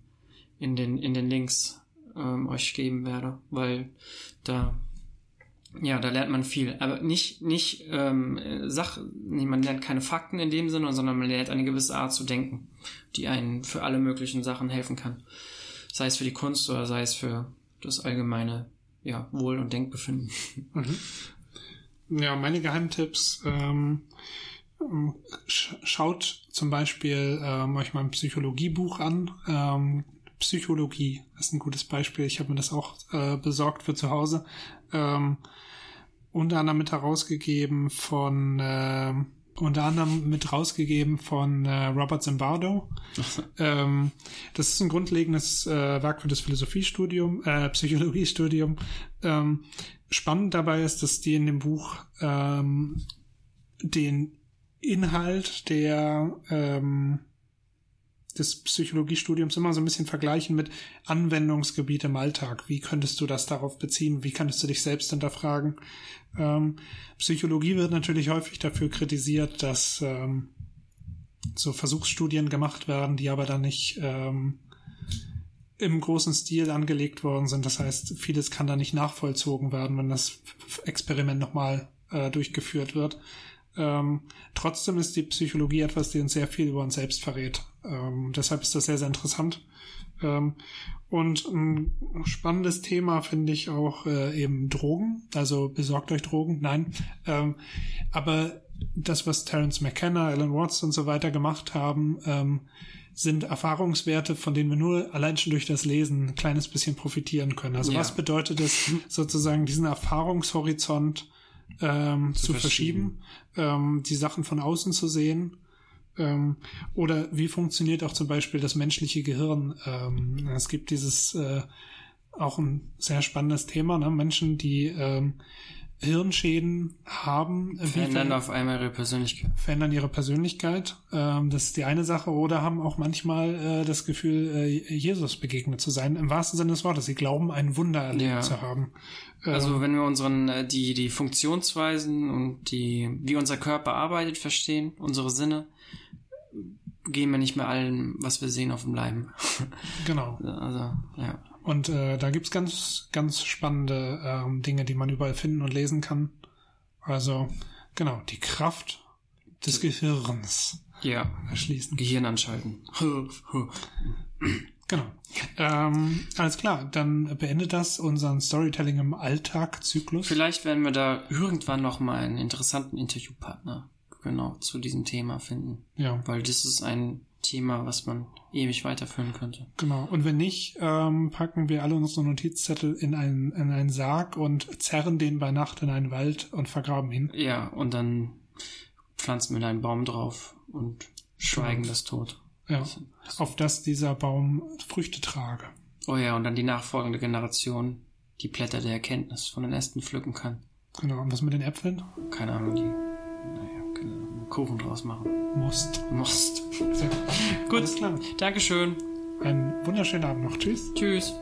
in, den, in den Links ähm, euch geben werde, weil da ja, da lernt man viel. Aber nicht, nicht ähm, Sach, nee, man lernt keine Fakten in dem Sinne, sondern man lernt eine gewisse Art zu denken, die einen für alle möglichen Sachen helfen kann. Sei es für die Kunst oder sei es für das allgemeine ja, Wohl- und Denkbefinden. Mhm. Ja, meine Geheimtipps. Ähm, schaut zum Beispiel ähm, euch mal ein Psychologiebuch an. Ähm, Psychologie ist ein gutes Beispiel. Ich habe mir das auch äh, besorgt für zu Hause. Ähm, unter anderem mit herausgegeben von äh, unter anderem mit rausgegeben von äh, Robert Zimbardo. ähm, das ist ein grundlegendes äh, Werk für das Philosophiestudium, äh, Psychologiestudium. Ähm, spannend dabei ist, dass die in dem Buch ähm, den Inhalt der ähm, des Psychologiestudiums immer so ein bisschen vergleichen mit Anwendungsgebiet im Alltag. Wie könntest du das darauf beziehen? Wie könntest du dich selbst hinterfragen? Ähm, Psychologie wird natürlich häufig dafür kritisiert, dass ähm, so Versuchsstudien gemacht werden, die aber dann nicht ähm, im großen Stil angelegt worden sind. Das heißt, vieles kann da nicht nachvollzogen werden, wenn das Experiment nochmal äh, durchgeführt wird. Ähm, trotzdem ist die Psychologie etwas, die uns sehr viel über uns selbst verrät. Ähm, deshalb ist das sehr, sehr interessant. Ähm, und ein spannendes Thema finde ich auch äh, eben Drogen. Also besorgt euch Drogen, nein. Ähm, aber das, was Terence McKenna, Alan Watts und so weiter gemacht haben, ähm, sind Erfahrungswerte, von denen wir nur allein schon durch das Lesen ein kleines bisschen profitieren können. Also ja. was bedeutet es sozusagen, diesen Erfahrungshorizont ähm, zu, zu, verschieben, verschieben ähm, die Sachen von außen zu sehen ähm, oder wie funktioniert auch zum Beispiel das menschliche Gehirn? Ähm, es gibt dieses äh, auch ein sehr spannendes Thema, ne? Menschen, die ähm, Hirnschäden haben. Verändern auf einmal ihre Persönlichkeit. Verändern ihre Persönlichkeit. Ähm, das ist die eine Sache. Oder haben auch manchmal äh, das Gefühl, äh, Jesus begegnet zu sein. Im wahrsten Sinne des Wortes. Sie glauben, ein Wunder erlebt ja. zu haben. Also ähm, wenn wir unseren, äh, die, die Funktionsweisen und die, wie unser Körper arbeitet, verstehen, unsere Sinne, gehen wir nicht mehr allen, was wir sehen, auf dem Leim. Genau. Also, ja. Und äh, da gibt's ganz, ganz spannende ähm, Dinge, die man überall finden und lesen kann. Also, genau, die Kraft des Gehirns. Ja. Erschließen. Gehirn anschalten. genau. Ähm, alles klar, dann beendet das unseren Storytelling im Alltag-Zyklus. Vielleicht werden wir da irgendwann noch mal einen interessanten Interviewpartner genau zu diesem Thema finden. Ja. Weil das ist ein Thema, was man ewig weiterführen könnte. Genau. Und wenn nicht, ähm, packen wir alle unsere Notizzettel in einen, in einen Sarg und zerren den bei Nacht in einen Wald und vergraben ihn. Ja, und dann pflanzen wir einen Baum drauf und schweigen genau. das tot. Ja. Auf dass dieser Baum Früchte trage. Oh ja, und dann die nachfolgende Generation die Blätter der Erkenntnis von den Ästen pflücken kann. Genau. Und was mit den Äpfeln? Keine Ahnung, die. Naja. Kuchen draus machen. Musst. Musst. Sehr gut. gut. Alles klar. Dankeschön. Einen wunderschönen Abend noch. Tschüss. Tschüss.